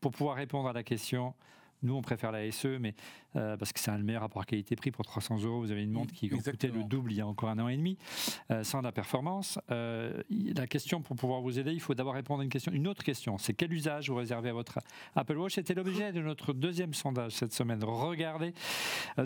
Pour pouvoir répondre à la question, nous, on préfère la SE, mais euh, parce que c'est un meilleur rapport qualité-prix pour 300 euros. Vous avez une montre qui coûtait le double il y a encore un an et demi, euh, sans la performance. Euh, la question pour pouvoir vous aider, il faut d'abord répondre à une question. Une autre question, c'est quel usage vous réservez à votre Apple Watch? C'était l'objet de notre deuxième sondage cette semaine. Regardez,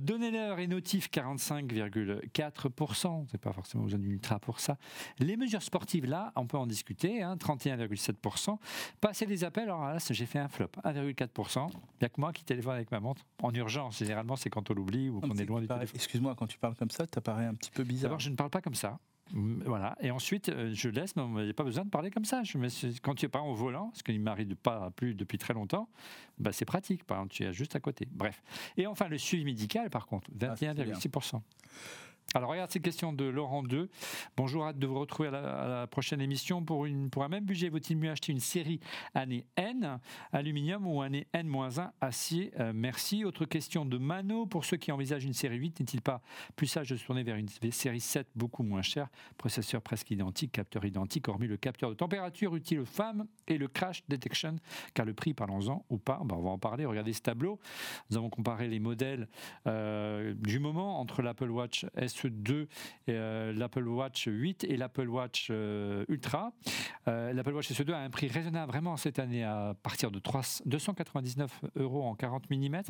donnez-leur et notif 45,4%. C'est pas forcément besoin d'une ultra pour ça. Les mesures sportives, là, on peut en discuter, hein, 31,7%. Passer les appels, alors là, j'ai fait un flop, 1,4%. Il n'y a que moi qui téléphone avec ma montre en urgence. Généralement, c'est quand on l'oublie ou qu'on est, loin du téléphone. Excuse-moi, quand tu parles comme ça, ça paraît un petit peu bizarre. D'abord, je ne parle pas comme ça. Voilà. Et ensuite, euh, je laisse, mais il n'y a pas besoin de parler comme ça. Je quand tu es pas au volant, ce qui ne m'arrive pas plus depuis très longtemps, bah c'est pratique. Par exemple, tu es juste à côté. Bref. Et enfin, le suivi médical, par contre, 21,6%. Ah, alors regarde cette question de Laurent 2. Bonjour, hâte de vous retrouver à la, prochaine émission. Pour, un même budget, vaut-il mieux acheter une série année N, aluminium ou année N-1, acier euh, Merci. Autre question de Mano. Pour ceux qui envisagent une série 8, n'est-il pas plus sage de se tourner vers une série 7 beaucoup moins chère? Processeur presque identique, capteur identique, hormis le capteur de température utile aux femmes et le crash detection, car le prix, parlons-en ou pas, ben, on va en parler. Regardez ce tableau. Nous avons comparé les modèles euh, du moment entre l'Apple Watch S 2, euh, l'Apple Watch 8 et l'Apple Watch euh, Ultra. Euh, L'Apple Watch SE2 a un prix raisonnable vraiment cette année à partir de 3, 299 euros en 40 mm,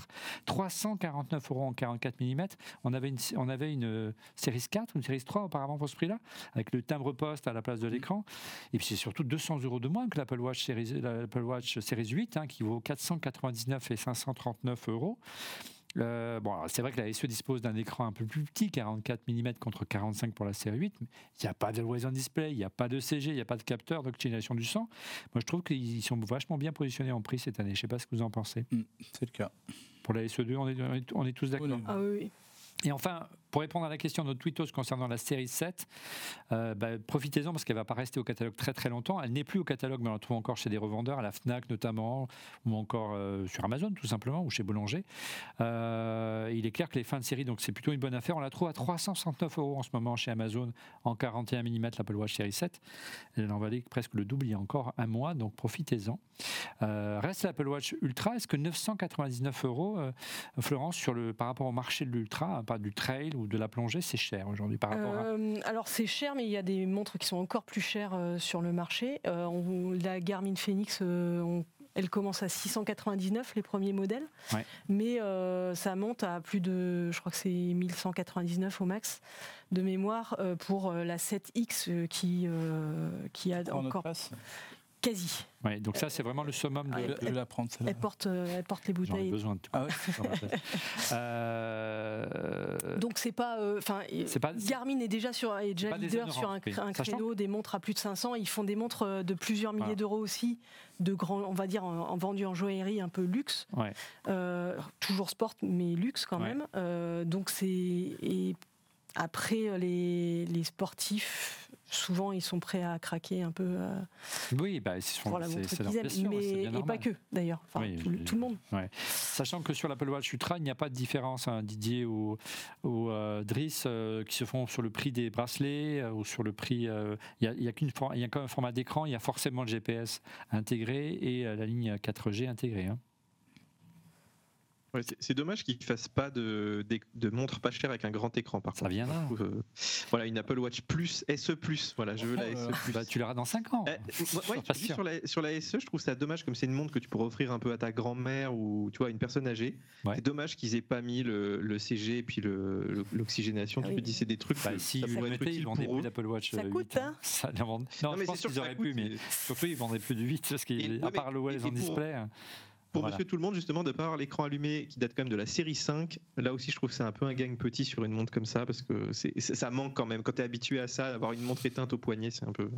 349 euros en 44 mm. On avait une, on avait une Series 4, une Series 3 auparavant pour ce prix-là, avec le timbre poste à la place de l'écran. Et puis c'est surtout 200 euros de moins que l'Apple Watch Series, l'Apple Watch Series 8, hein, qui vaut 499 et 539 euros. Bon, c'est vrai que la SE dispose d'un écran un peu plus petit, 44 mm contre 45 pour la série 8, mais il n'y a pas de Always Display, il n'y a pas de CG, il n'y a pas de capteur d'oxygénation du sang. Moi, je trouve qu'ils sont vachement bien positionnés en prix cette année. Je ne sais pas ce que vous en pensez. Mm, c'est le cas. Pour la SE2, on est, on est tous d'accord. Ah oui. Et enfin, pour répondre à la question de notre tweetos concernant la série 7, euh, bah, profitez-en parce qu'elle ne va pas rester au catalogue très très longtemps. Elle n'est plus au catalogue, mais on la trouve encore chez des revendeurs, à la FNAC notamment, ou encore euh, sur Amazon tout simplement, ou chez Boulanger. Euh, il est clair que les fins de série, donc c'est plutôt une bonne affaire. On la trouve à 369 euros en ce moment chez Amazon en 41 mm l'Apple Watch série 7. Elle en valait presque le double il y a encore un mois, donc profitez-en. reste l'Apple Watch Ultra. Est-ce que 999 euros, Florence, par rapport au marché de l'Ultra, hein, pas du trail de la plongée, c'est cher aujourd'hui par rapport à... Euh, alors c'est cher, mais il y a des montres qui sont encore plus chères euh, sur le marché. Euh, la Garmin Phoenix, elle commence à 699 les premiers modèles, mais ça monte à plus de, je crois que c'est 1199 au max de mémoire pour la 7X qui qui a encore quasi. Ouais, donc ça, c'est vraiment le summum de, la prendre. Elle porte, euh, elle porte les bouteilles. besoin de ah euh... Donc c'est pas, euh, enfin, Garmin est déjà sur, est déjà leader sur un, un créneau des montres à plus de 500. Ils font des montres de plusieurs milliers d'euros aussi, de grands, on va dire, en, en vendu en joaillerie un peu luxe, ouais. toujours sport mais luxe quand même. donc c'est et après les, les sportifs souvent ils sont prêts à craquer un peu euh, oui, bah, pour la montre qu'ils aiment, mais et pas que d'ailleurs, enfin, tout, le monde. Sachant que sur l'Apple Watch Ultra, il n'y a pas de différence, hein, Didier ou, ou euh, Driss, euh, qui se font sur le prix des bracelets ou sur le prix. Il n'y a, qu'une il y a qu'un format d'écran, il y a forcément le GPS intégré et la ligne 4G intégrée. Hein. C'est dommage qu'ils ne fassent pas de, de, montre pas chère avec un grand écran par Ça viendra. Euh, voilà, une Apple Watch Plus, SE Plus. Voilà, je veux la SE Plus. Bah, tu l'auras dans 5 ans. Eh, sur, la, sur la SE, je trouve ça dommage comme c'est une montre que tu pourrais offrir un peu à ta grand-mère ou tu vois, une personne âgée. C'est dommage qu'ils aient pas mis le, le CG et puis l'oxygénation. Le, tu ah peux dire c'est des trucs. Bah, si vous mettez, ils vendaient plus d'Apple Watch. Ça 8, coûte, hein. ça, Non, non, je pense qu'ils auraient pu, mais surtout ils vendaient plus de 8 parce qu'à part le Wells en display. Pour Monsieur Tout le Monde, justement, de ne pas avoir l'écran allumé qui date quand même de la série 5, là aussi, je trouve que c'est un peu un gagne petit sur une montre comme ça, parce que ça manque quand même. Quand tu es habitué à ça, avoir une montre éteinte au poignet, c'est un peu,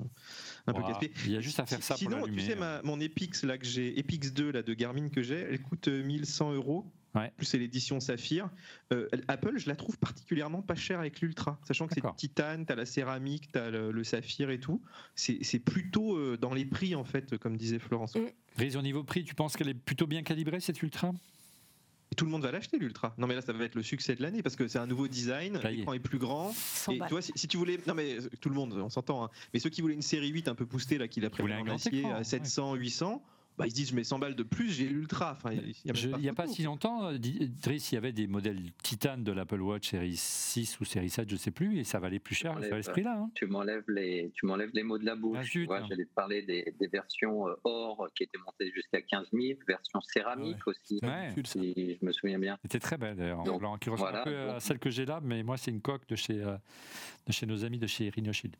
un peu casse Il y a juste à faire ça Sinon, pour tu sais, mon Epix, là, que j'ai, Epix 2 là, de Garmin que j'ai, elle coûte 1100 euh, euros. Plus c'est l'édition Saphir. Euh, Apple, je la trouve particulièrement pas chère avec l'Ultra, sachant que c'est titane, tu as la céramique, tu as le, saphir et tout. C'est plutôt euh, dans les prix, en fait, comme disait Florence. Mm. au niveau prix, tu penses qu'elle est plutôt bien calibrée, cette Ultra? Tout le monde va l'acheter l'Ultra. Non mais là ça va être le succès de l'année parce que c'est un nouveau design, l'écran est. plus grand. Et tu vois si, tu voulais non mais tout le monde on s'entend hein. mais ceux qui voulaient une série 8 un peu boostée là qui l'a pris en acier à 700 800 bah, ils se disent je mets 100 balles de plus, j'ai l'Ultra. Enfin, il n'y a, pas, si longtemps, euh, Driss, il y avait des modèles titane de l'Apple Watch série 6 ou série 7, je ne sais plus, et ça valait plus cher à ce prix-là. Hein. Tu m'enlèves les, tu m'enlèves les mots de la bouche. Ah, hein. J'allais te parler des, des, versions euh, or qui étaient montées jusqu'à 15 000, version céramique aussi, si je me souviens bien. C'était très belle d'ailleurs, qui ressemble un peu à celle que j'ai là, mais moi c'est une coque de chez, euh, de chez nos amis de chez Rhinoshield.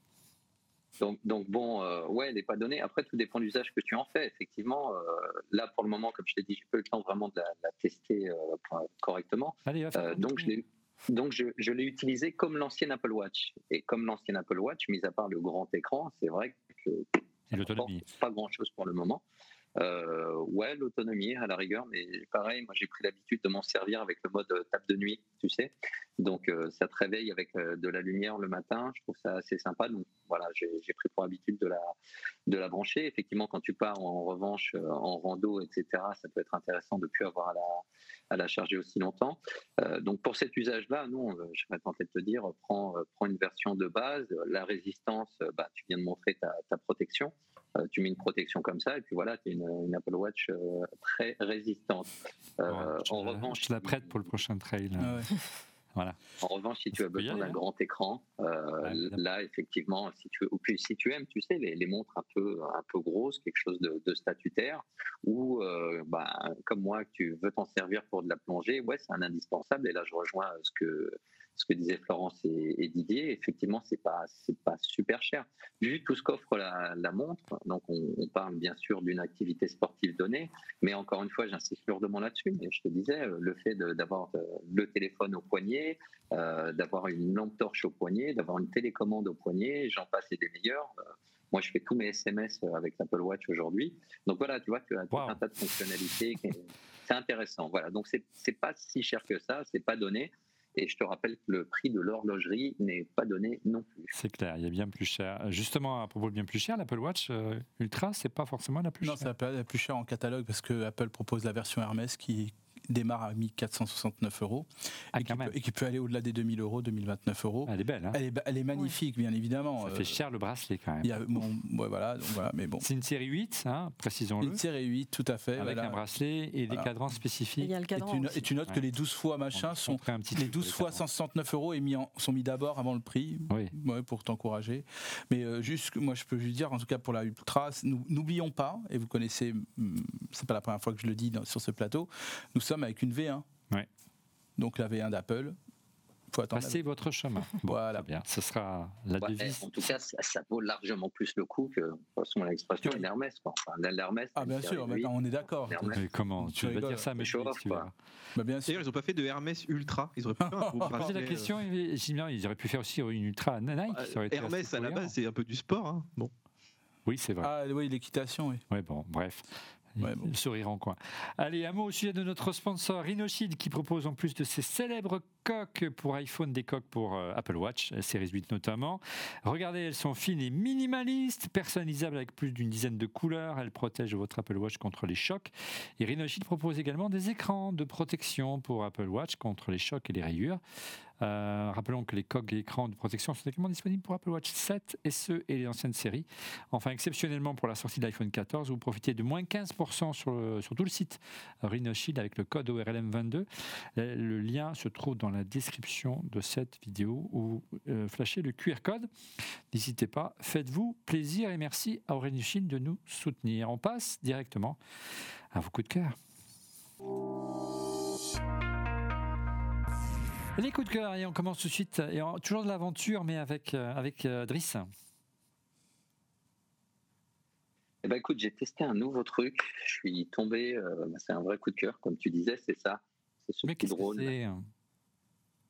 Donc, donc bon, euh, ouais, elle n'est pas donnée. Après, tout dépend de l'usage que tu en fais. Effectivement, euh, là, pour le moment, comme je t'ai dit, j'ai pas eu le temps vraiment de la, tester euh, correctement. donc, je l'ai, donc, je, l'ai utilisé comme l'ancienne Apple Watch. Et comme l'ancienne Apple Watch, mis à part le grand écran, c'est vrai que l'autonomie. Pas grand-chose pour le moment. Euh, ouais, l'autonomie à la rigueur, mais pareil, moi j'ai pris l'habitude de m'en servir avec le mode table de nuit, tu sais. Donc euh, ça te réveille avec euh, de la lumière le matin, je trouve ça assez sympa. Donc voilà, j'ai pris pour habitude de la, de la brancher. Effectivement, quand tu pars en revanche en rando, etc., ça peut être intéressant de ne plus avoir à la, à la charger aussi longtemps. donc pour cet usage-là, nous, je serais tenté de te dire, prends, prends une version de base. La résistance, bah, tu viens de montrer ta, ta protection. Euh, tu mets une protection comme ça, et puis voilà, tu as une, Apple Watch euh, très résistante. Euh, en revanche, je la prête pour le prochain trail. Ah voilà. En revanche, si tu as besoin d'un grand écran, là, effectivement, si tu, ou puis, si tu aimes, tu sais, les, montres un peu, un peu grosses, quelque chose de, statutaire, ou bah, comme moi, tu veux t'en servir pour de la plongée, ouais, c'est un indispensable. Et là, je rejoins ce que ce que disaient Florence et, Didier, effectivement, c'est pas c'est pas super cher. Vu tout ce qu'offre la, montre, donc on, parle bien sûr d'une activité sportive donnée, mais encore une fois, j'insiste lourdement là-dessus. Mais je te disais, euh, le fait d'avoir euh, le téléphone au poignet, euh, d'avoir une lampe torche au poignet, d'avoir une télécommande au poignet, j'en passe et des meilleurs. moi, je fais tous mes SMS avec l'Apple Watch aujourd'hui. Donc voilà, tu vois, tu as tout un tas de fonctionnalités. C'est intéressant. Voilà, donc c'est pas si cher que ça, c'est pas donné. Et je te rappelle que le prix de l'horlogerie n'est pas donné non plus. C'est clair, il y a bien plus cher. Justement, à propos de bien plus cher, l'Apple Watch euh, Ultra, c'est pas forcément la plus chère. Non, c'est la plus chère en catalogue parce que Apple propose la version Hermès qui démarre à 1469 euros ah, et, qui peut, et, qui peut, aller au-delà des 2000 euros, 2029 euros. Elle est belle. Hein elle, est, elle, est, magnifique, bien évidemment. Ça fait euh, cher le bracelet quand même. voilà, donc voilà, mais bon. C'est une série 8, hein, précisons-le. Une série 8, tout à fait. Avec un bracelet et des cadrans spécifiques. Et, tu, et, tu, notes que les 12 fois machin sont les 12 fois 169 euros mis sont mis d'abord avant le prix oui. pour t'encourager. Mais euh, juste, moi je peux juste dire, en tout cas pour la Ultra, n'oublions pas, et vous connaissez, hmm, c'est pas la première fois que je le dis sur ce plateau, nous sommes avec une V1 donc la V1 d'Apple. Passez votre chemin. voilà. bien. Ce sera la devise. En tout cas, ça, vaut largement plus le coup que, de façon, l'expression l'Hermès. Enfin, l'Hermès. Ah, bien sûr, on est d'accord. comment Tu, vas dire ça, mais je tu bah, bien sûr. Ils n'ont pas fait de Hermès Ultra. Ils auraient pu faire la question, ils auraient pu faire aussi une Ultra Nike. Hermès, à la base, c'est un peu du sport. Hein. Bon. Oui, c'est vrai. Ah oui, l'équitation, oui. Oui, bon, bref. Ouais, Le sourire en coin. Allez, un mot au sujet de notre sponsor Rhinoshid qui propose en plus de ses célèbres coques pour iPhone, des coques pour euh, Apple Watch, série 8 notamment. Regardez, elles sont fines et minimalistes, personnalisables avec plus d'une dizaine de couleurs. Elles protègent votre Apple Watch contre les chocs. Et Rhinoshield propose également des écrans de protection pour Apple Watch contre les chocs et les rayures. Euh, rappelons que les coques et écrans de protection sont également disponibles pour Apple Watch 7, SE et les anciennes séries. Enfin, exceptionnellement pour la sortie de l'iPhone 14, vous profitez de moins 15% sur, tout le site Rhinoshield avec le code ORLM22. Le lien se trouve dans la description de cette vidéo où euh, flashez le QR code. N'hésitez pas, faites-vous plaisir et merci à Rhinoshield de nous soutenir. On passe directement à vos coups de cœur. Les coups de cœur, et on commence tout de suite, et toujours de l'aventure, mais avec, euh, avec euh, Driss. Eh ben, écoute, j'ai testé un nouveau truc. Je suis tombé. Euh, c'est un vrai coup de cœur, comme tu disais, c'est ça. C'est ce Mais petit drone.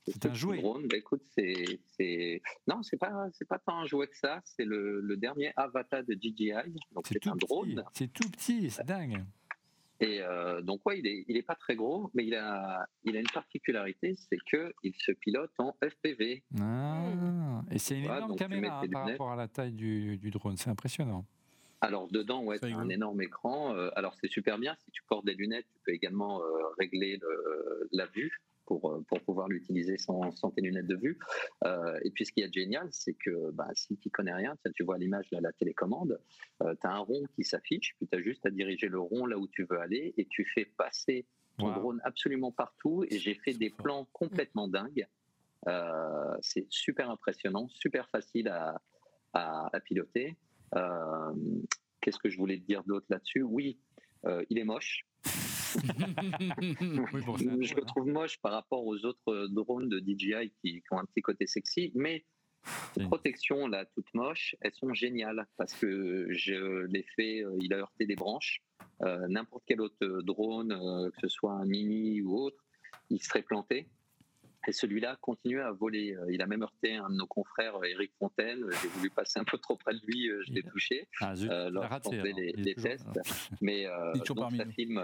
C'est un jouet. Drone. Bah, écoute, c'est, non, c'est pas, c'est pas tant un jouet que ça. C'est le, le dernier avatar de DJI. Donc c'est un drone. C'est tout petit, c'est dingue. Et euh, donc, ouais, il n'est il est pas très gros, mais il a, il a une particularité, c'est qu'il se pilote en FPV. Ah, et c'est une énorme caméra hein, par rapport à la taille du, du drone, c'est impressionnant. Alors dedans, ouais, as un énorme écran. Euh, alors c'est super bien. Si tu portes des lunettes, tu peux également euh, régler le, la vue pour, euh, pour pouvoir l'utiliser sans, sans, tes lunettes de vue. Euh, et puis ce qui est génial, c'est que bah, si tu connais rien, tu vois l'image de la télécommande, euh, tu as un rond qui s'affiche, puis tu as juste à diriger le rond là où tu veux aller et tu fais passer ton drone absolument partout. Et j'ai fait des plans complètement dingues. c'est super impressionnant, super facile à, à, à piloter. Qu'est-ce que je voulais te dire d'autre là-dessus? Oui, il est moche je le trouve moche par rapport aux autres euh, drones de DJI qui, ont un petit côté sexy, mais les protections là toutes moches, elles sont géniales parce que je l'ai fait, euh, il a heurté des branches. Euh, n'importe quel autre drone, que ce soit un mini ou autre, il serait planté. Et celui-là continue à voler. Il a même heurté un de nos confrères, Eric Fontaine. J'ai voulu passer un peu trop près de lui, je l'ai touché ah, lorsqu'on faisait les, tests. Mais donc, ça filme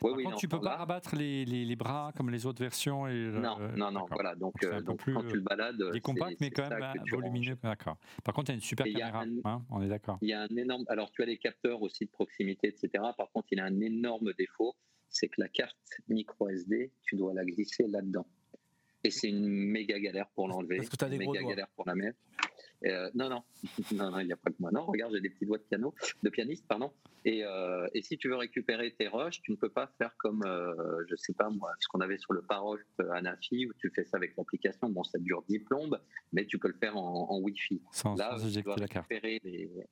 par contre, tu peux pas rabattre les, les, bras comme les autres versions. Et, non, non, non, voilà. Donc, euh, donc quand tu le balades. Il est compact, mais quand même volumineux. D'accord. Par contre, il y a une super caméra. Hein, on est d'accord. Il y a un énorme. Alors, tu as les capteurs aussi de proximité, etc. Par contre, il a un énorme défaut c'est que la carte micro SD, tu dois la glisser là-dedans. Et c'est une méga galère pour l'enlever. Parce que tu as des méga galère pour la mettre. Euh, non, non, non, non, il n'y a pas que moi. Non, regarde, j'ai des petits doigts de piano, de pianiste, pardon. Et, euh, et, si tu veux récupérer tes rushs, tu ne peux pas faire comme, euh, je sais pas moi, ce qu'on avait sur le Paroche Anafi, où tu fais ça avec l'application. Bon, ça dure 10 plombes, mais tu peux le faire en, Wi-Fi. Là, tu, dois récupérer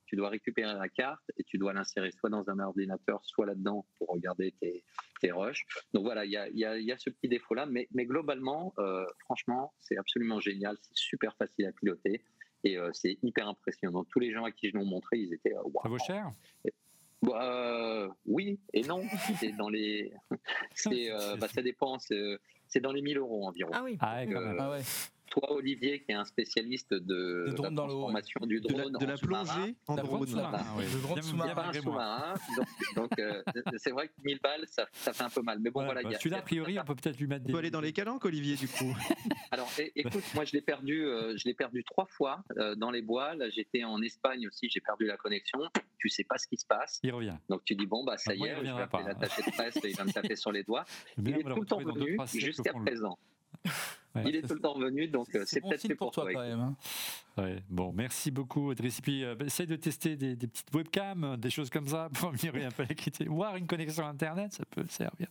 tu dois récupérer la carte et tu dois l'insérer soit dans un ordinateur, soit là-dedans pour regarder tes, tes rushs. Donc voilà, il y a, y, a, y a, ce petit défaut-là, mais, mais globalement, franchement, c'est absolument génial, c'est super facile à piloter. Et euh, c'est hyper impressionnant. Tous les gens à qui je l'ai montré, ils étaient. Wow. Ça vaut cher bah, euh, oui et non. C'est dans les. Euh, bah, ça dépend. C'est dans les 1000 euros environ. Ah oui. Ah, ah ouais toi, Olivier, qui est un spécialiste de, la transformation du drone, de la, plongée en drone. Le drone sous-marin. sous-marin. Donc, euh, c'est vrai que 1000 balles, ça, ça, fait un peu mal. Mais bon, voilà. Bah, celui-là, a priori, on peut peut-être lui mettre des. On peut aller dans les calanques, Olivier, du coup. Alors, écoute, moi, je l'ai perdu, euh, je l'ai perdu trois fois euh, dans les bois. Là, j'étais en Espagne aussi, j'ai perdu la connexion. Tu sais pas ce qui se passe. Il revient. Donc, tu dis, bon, bah, ça ah, y est, je vais appeler l'attaché de presse, il va me taper sur les doigts. Il est tout le temps venu jusqu'à présent. Il est tout le temps venu, donc euh, c'est peut-être fait pour, toi, quand même. Hein. Ouais, bon, merci beaucoup, Idriss. Puis, euh, essaye de tester des, petites webcams, des choses comme ça, pour améliorer un peu l'écriture. Voir une connexion Internet, ça peut servir.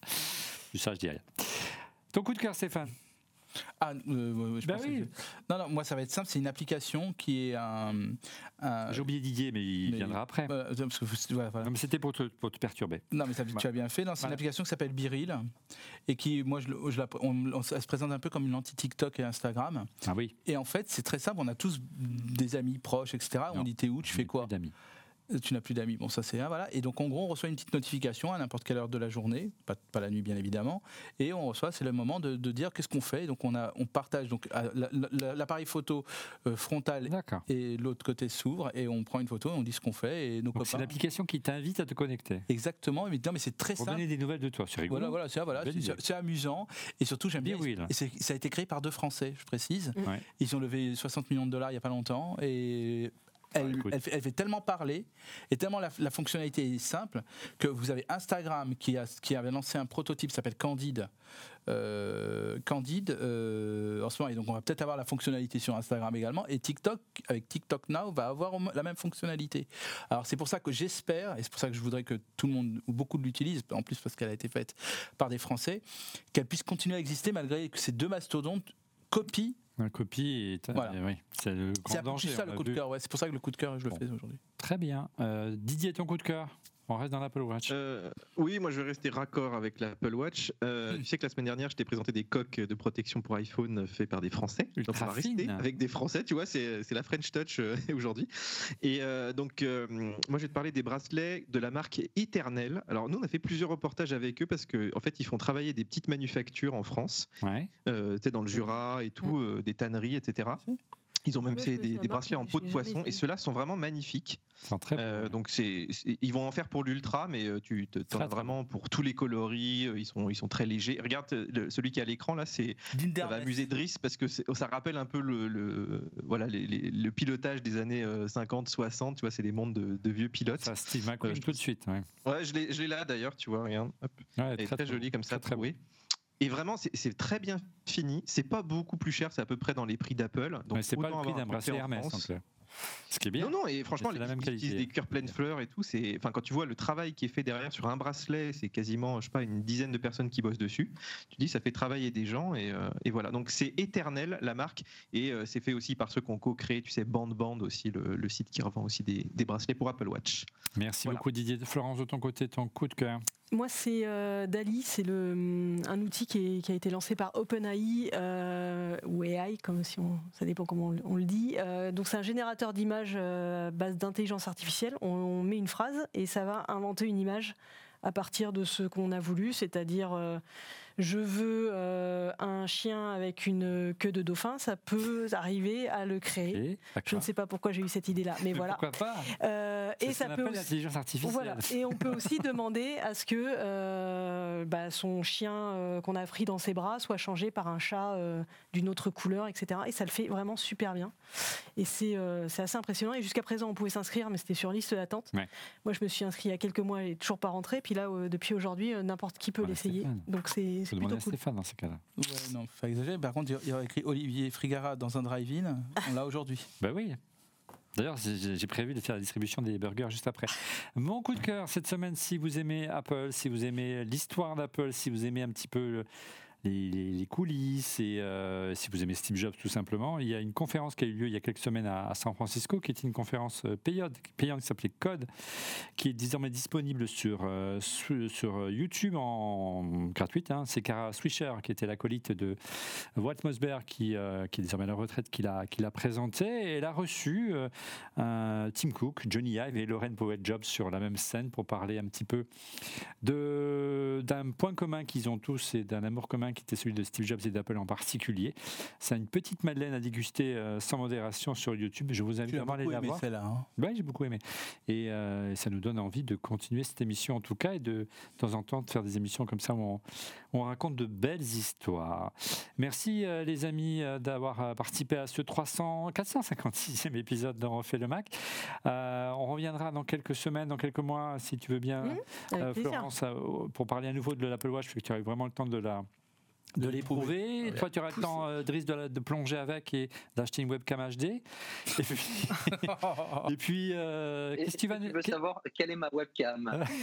Ça, je dis rien. Ton coup de cœur, Stéphane? Ah, euh, je bah oui. Non, non, moi ça va être simple. C'est une application qui est un. J'ai oublié Didier, mais il viendra après. Euh, parce que, mais c'était pour te, pour te, perturber. Non, mais ça, tu as bien fait. C'est une application qui s'appelle Biril et qui, moi, je, je la, on, se présente un peu comme une anti-TikTok et Instagram. Ah oui. Et en fait, c'est très simple. On a tous des amis proches, etc. on dit t'es où, tu fais quoi D'amis. Tu n'as plus d'amis. Bon, ça c'est un, voilà. Et donc en gros, on reçoit une petite notification à n'importe quelle heure de la journée, pas, pas la nuit bien évidemment, et on reçoit, c'est le moment de, dire qu'est-ce qu'on fait. Donc on, a, on partage donc l'appareil photo euh, frontal et l'autre côté s'ouvre et on prend une photo, et on dit ce qu'on fait et nos C'est l'application qui t'invite à te connecter. Exactement. Mais, mais c'est très Pour simple. donner des nouvelles de toi, c'est rigolo. Voilà, voilà, c'est amusant et surtout j'aime bien. Et ça a été créé par deux Français, je précise. Ils ont levé 60 millions de dollars il n'y a pas longtemps et elle, fait tellement parler et tellement la, fonctionnalité est simple que vous avez Instagram qui, a, qui avait lancé un prototype qui s'appelle Candide. Euh, Candide euh, en ce moment, et donc on va peut-être avoir la fonctionnalité sur Instagram également. Et TikTok, avec TikTok Now, va avoir la même fonctionnalité. Alors c'est pour ça que j'espère, et c'est pour ça que je voudrais que tout le monde, ou beaucoup l'utilisent, en plus parce qu'elle a été faite par des Français, qu'elle puisse continuer à exister malgré que ces deux mastodontes copient la copie, oui, c'est le grand danger. C'est ça le coup de cœur, ouais. c'est pour ça que le coup de cœur, je le fais aujourd'hui. Très bien. Euh, Didier, ton coup de cœur on reste dans l'Apple Watch. Euh, oui, moi je vais rester raccord avec l'Apple Watch. Euh, tu sais que la semaine dernière, je t'ai présenté des coques de protection pour iPhone faits par des Français. donc on va rester avec des Français, tu vois, c'est la French Touch euh, aujourd'hui. Et donc, moi je vais te parler des bracelets de la marque Eternel. Alors nous, on a fait plusieurs reportages avec eux parce qu'en en fait, ils font travailler des petites manufactures en France, ouais. tu sais, dans le Jura et tout, des tanneries, etc. Ils ont même fait des, bracelets en peau de poisson et ceux-là sont vraiment magnifiques. Très euh, donc c'est, ils vont en faire pour l'ultra, mais euh, tu en as vraiment pour tous les coloris. Euh, ils sont, ils sont très légers. Regarde celui qui est à l'écran là, c'est ça va amuser Driss parce que ça rappelle un peu le, voilà le pilotage des années 50, 60. Tu vois, c'est des mondes de, vieux pilotes. Ça, Steve McQueen tout de suite. Ouais, ouais je l'ai là d'ailleurs. Tu vois, regarde. Ouais, très, joli comme ça. Très, très et vraiment, c'est très bien fini. C'est pas beaucoup plus cher, c'est à peu près dans les prix d'Apple. Donc c'est pas le prix d'un bracelet Hermès. Ce qui est bien. Non, non, et franchement, les, la même qualité. des cœurs pleines fleurs et tout. C'est, enfin, quand tu vois le travail qui est fait derrière sur un bracelet, c'est quasiment, je sais pas, une dizaine de personnes qui bossent dessus. Tu dis, ça fait travailler des gens et, euh, et voilà. Donc c'est éternel la marque et euh, c'est fait aussi par ceux qui ont co-créé, tu sais, Band Band aussi, le, site qui revend aussi des, des, bracelets pour Apple Watch. Merci beaucoup Didier. Florence, de ton côté, ton coup de cœur. Moi, c'est euh, Dali, c'est le, un outil qui, qui, a été lancé par OpenAI ou AI, comme si on, ça dépend comment on, on le dit. donc c'est un générateur d'images euh, base d'intelligence artificielle. On, met une phrase et ça va inventer une image à partir de ce qu'on a voulu, c'est-à-dire euh, je veux euh, un chien avec une queue de dauphin, ça peut arriver à le créer. je ne sais pas pourquoi j'ai eu cette idée-là, mais, voilà. Pourquoi pas euh, Et ça peut l'intelligence artificielle. Voilà. Et on peut aussi demander à ce que euh, bah, son chien qu'on a pris dans ses bras soit changé par un chat d'une autre couleur, etc. Et ça le fait vraiment super bien. Et c'est assez impressionnant. Et jusqu'à présent, on pouvait s'inscrire, mais c'était sur liste d'attente. Moi, je me suis inscrit il y a quelques mois et toujours pas rentré. Puis là, depuis aujourd'hui, n'importe qui peut l'essayer. Donc c'est c'est plutôt cool. Stéphane dans ces cas-là. Ouais, non, faut exagérer. Par contre, il y aurait écrit Olivier Frigara dans un drive-in. On l'a aujourd'hui. Ben oui. D'ailleurs, j'ai prévu de faire la distribution des burgers juste après. Mon coup de cœur cette semaine, si vous aimez Apple, si vous aimez l'histoire d'Apple, si vous aimez un petit peu les, coulisses et euh, si vous aimez Steve Jobs tout simplement, il y a une conférence qui a eu lieu il y a quelques semaines à, San Francisco qui était une conférence euh, payante, payante qui s'appelait Code, qui est désormais disponible sur, euh, sur, YouTube en gratuite. Hein. C'est Kara Swisher qui était l'acolyte de Walt Mosberg qui, qui est désormais à la retraite qui l'a, qui l'a présenté et elle a reçu Tim Cook, Johnny Ive et Lauren Powell Jobs sur la même scène pour parler un petit peu de, d'un point commun qu'ils ont tous et d'un amour commun qui était celui de Steve Jobs et d'Apple en particulier. C'est une petite madeleine à déguster euh, sans modération sur YouTube. Je vous invite à aller la voir. Hein. Oui, j'ai beaucoup aimé. Euh, et ça nous donne envie de continuer cette émission en tout cas et de, de temps en temps de faire des émissions comme ça où on, on raconte de belles histoires. Merci euh, les amis d'avoir participé à ce 300, 456e épisode d'En refait le Mac. on reviendra dans quelques semaines, dans quelques mois, si tu veux bien, mmh, Florence, pour parler à nouveau de l'Apple Watch, parce que tu as eu vraiment le temps de la de l'éprouver. Toi, tu auras le temps, euh, Driss, de, plonger avec et d'acheter une webcam HD. Et puis, et puis euh, qu'est-ce que tu vas Tu veux savoir quelle est ma webcam?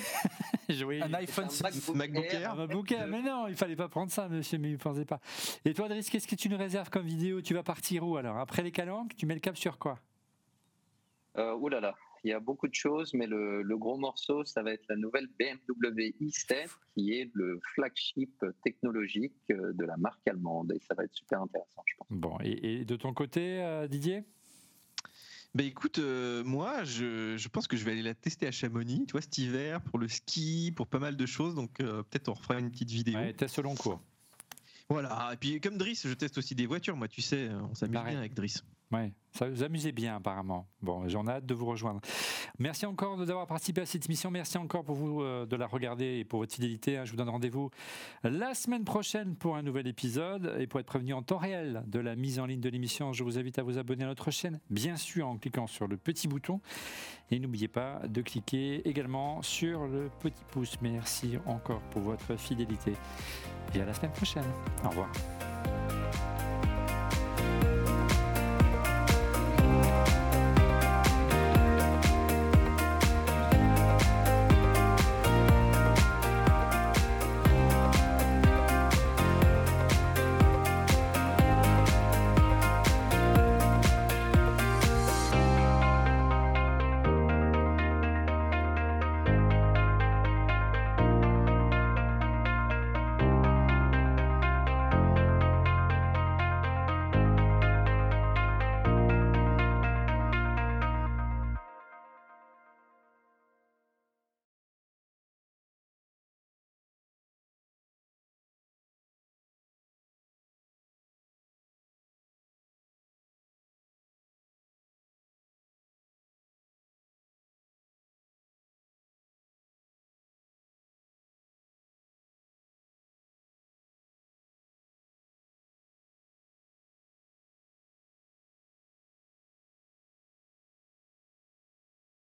Un iPhone un MacBook, Air. Un MacBook Air. Mais non, il fallait pas prendre ça, monsieur, mais ne pensez pas. Et toi, Driss, qu'est-ce que tu nous réserves comme vidéo? Tu vas partir où alors? Après les calanques, tu mets le cap sur quoi? Euh, Ouh là là il y a beaucoup de choses, mais le, gros morceau, ça va être la nouvelle BMW i7, qui est le flagship technologique euh, de la marque allemande. Et ça va être super intéressant, je pense. Bon, et, de ton côté, euh, Didier? Bah écoute, euh, moi, je, pense que je vais aller la tester à Chamonix, tu vois, cet hiver, pour le ski, pour pas mal de choses. Donc euh, peut-être on refera une petite vidéo. Ouais, test long cours. Voilà, et puis comme Driss, je teste aussi des voitures, moi, tu sais, on s'amuse bien avec Driss. Ouais, ça vous amusez bien apparemment. Bon, j'en ai hâte de vous rejoindre. Merci encore d'avoir participé à cette émission. Merci encore pour vous euh, de la regarder et pour votre fidélité. Hein. Je vous donne rendez-vous la semaine prochaine pour un nouvel épisode. Et pour être prévenu en temps réel de la mise en ligne de l'émission, je vous invite à vous abonner à notre chaîne, bien sûr en cliquant sur le petit bouton. Et n'oubliez pas de cliquer également sur le petit pouce. Merci encore pour votre fidélité. Et à la semaine prochaine. Au revoir.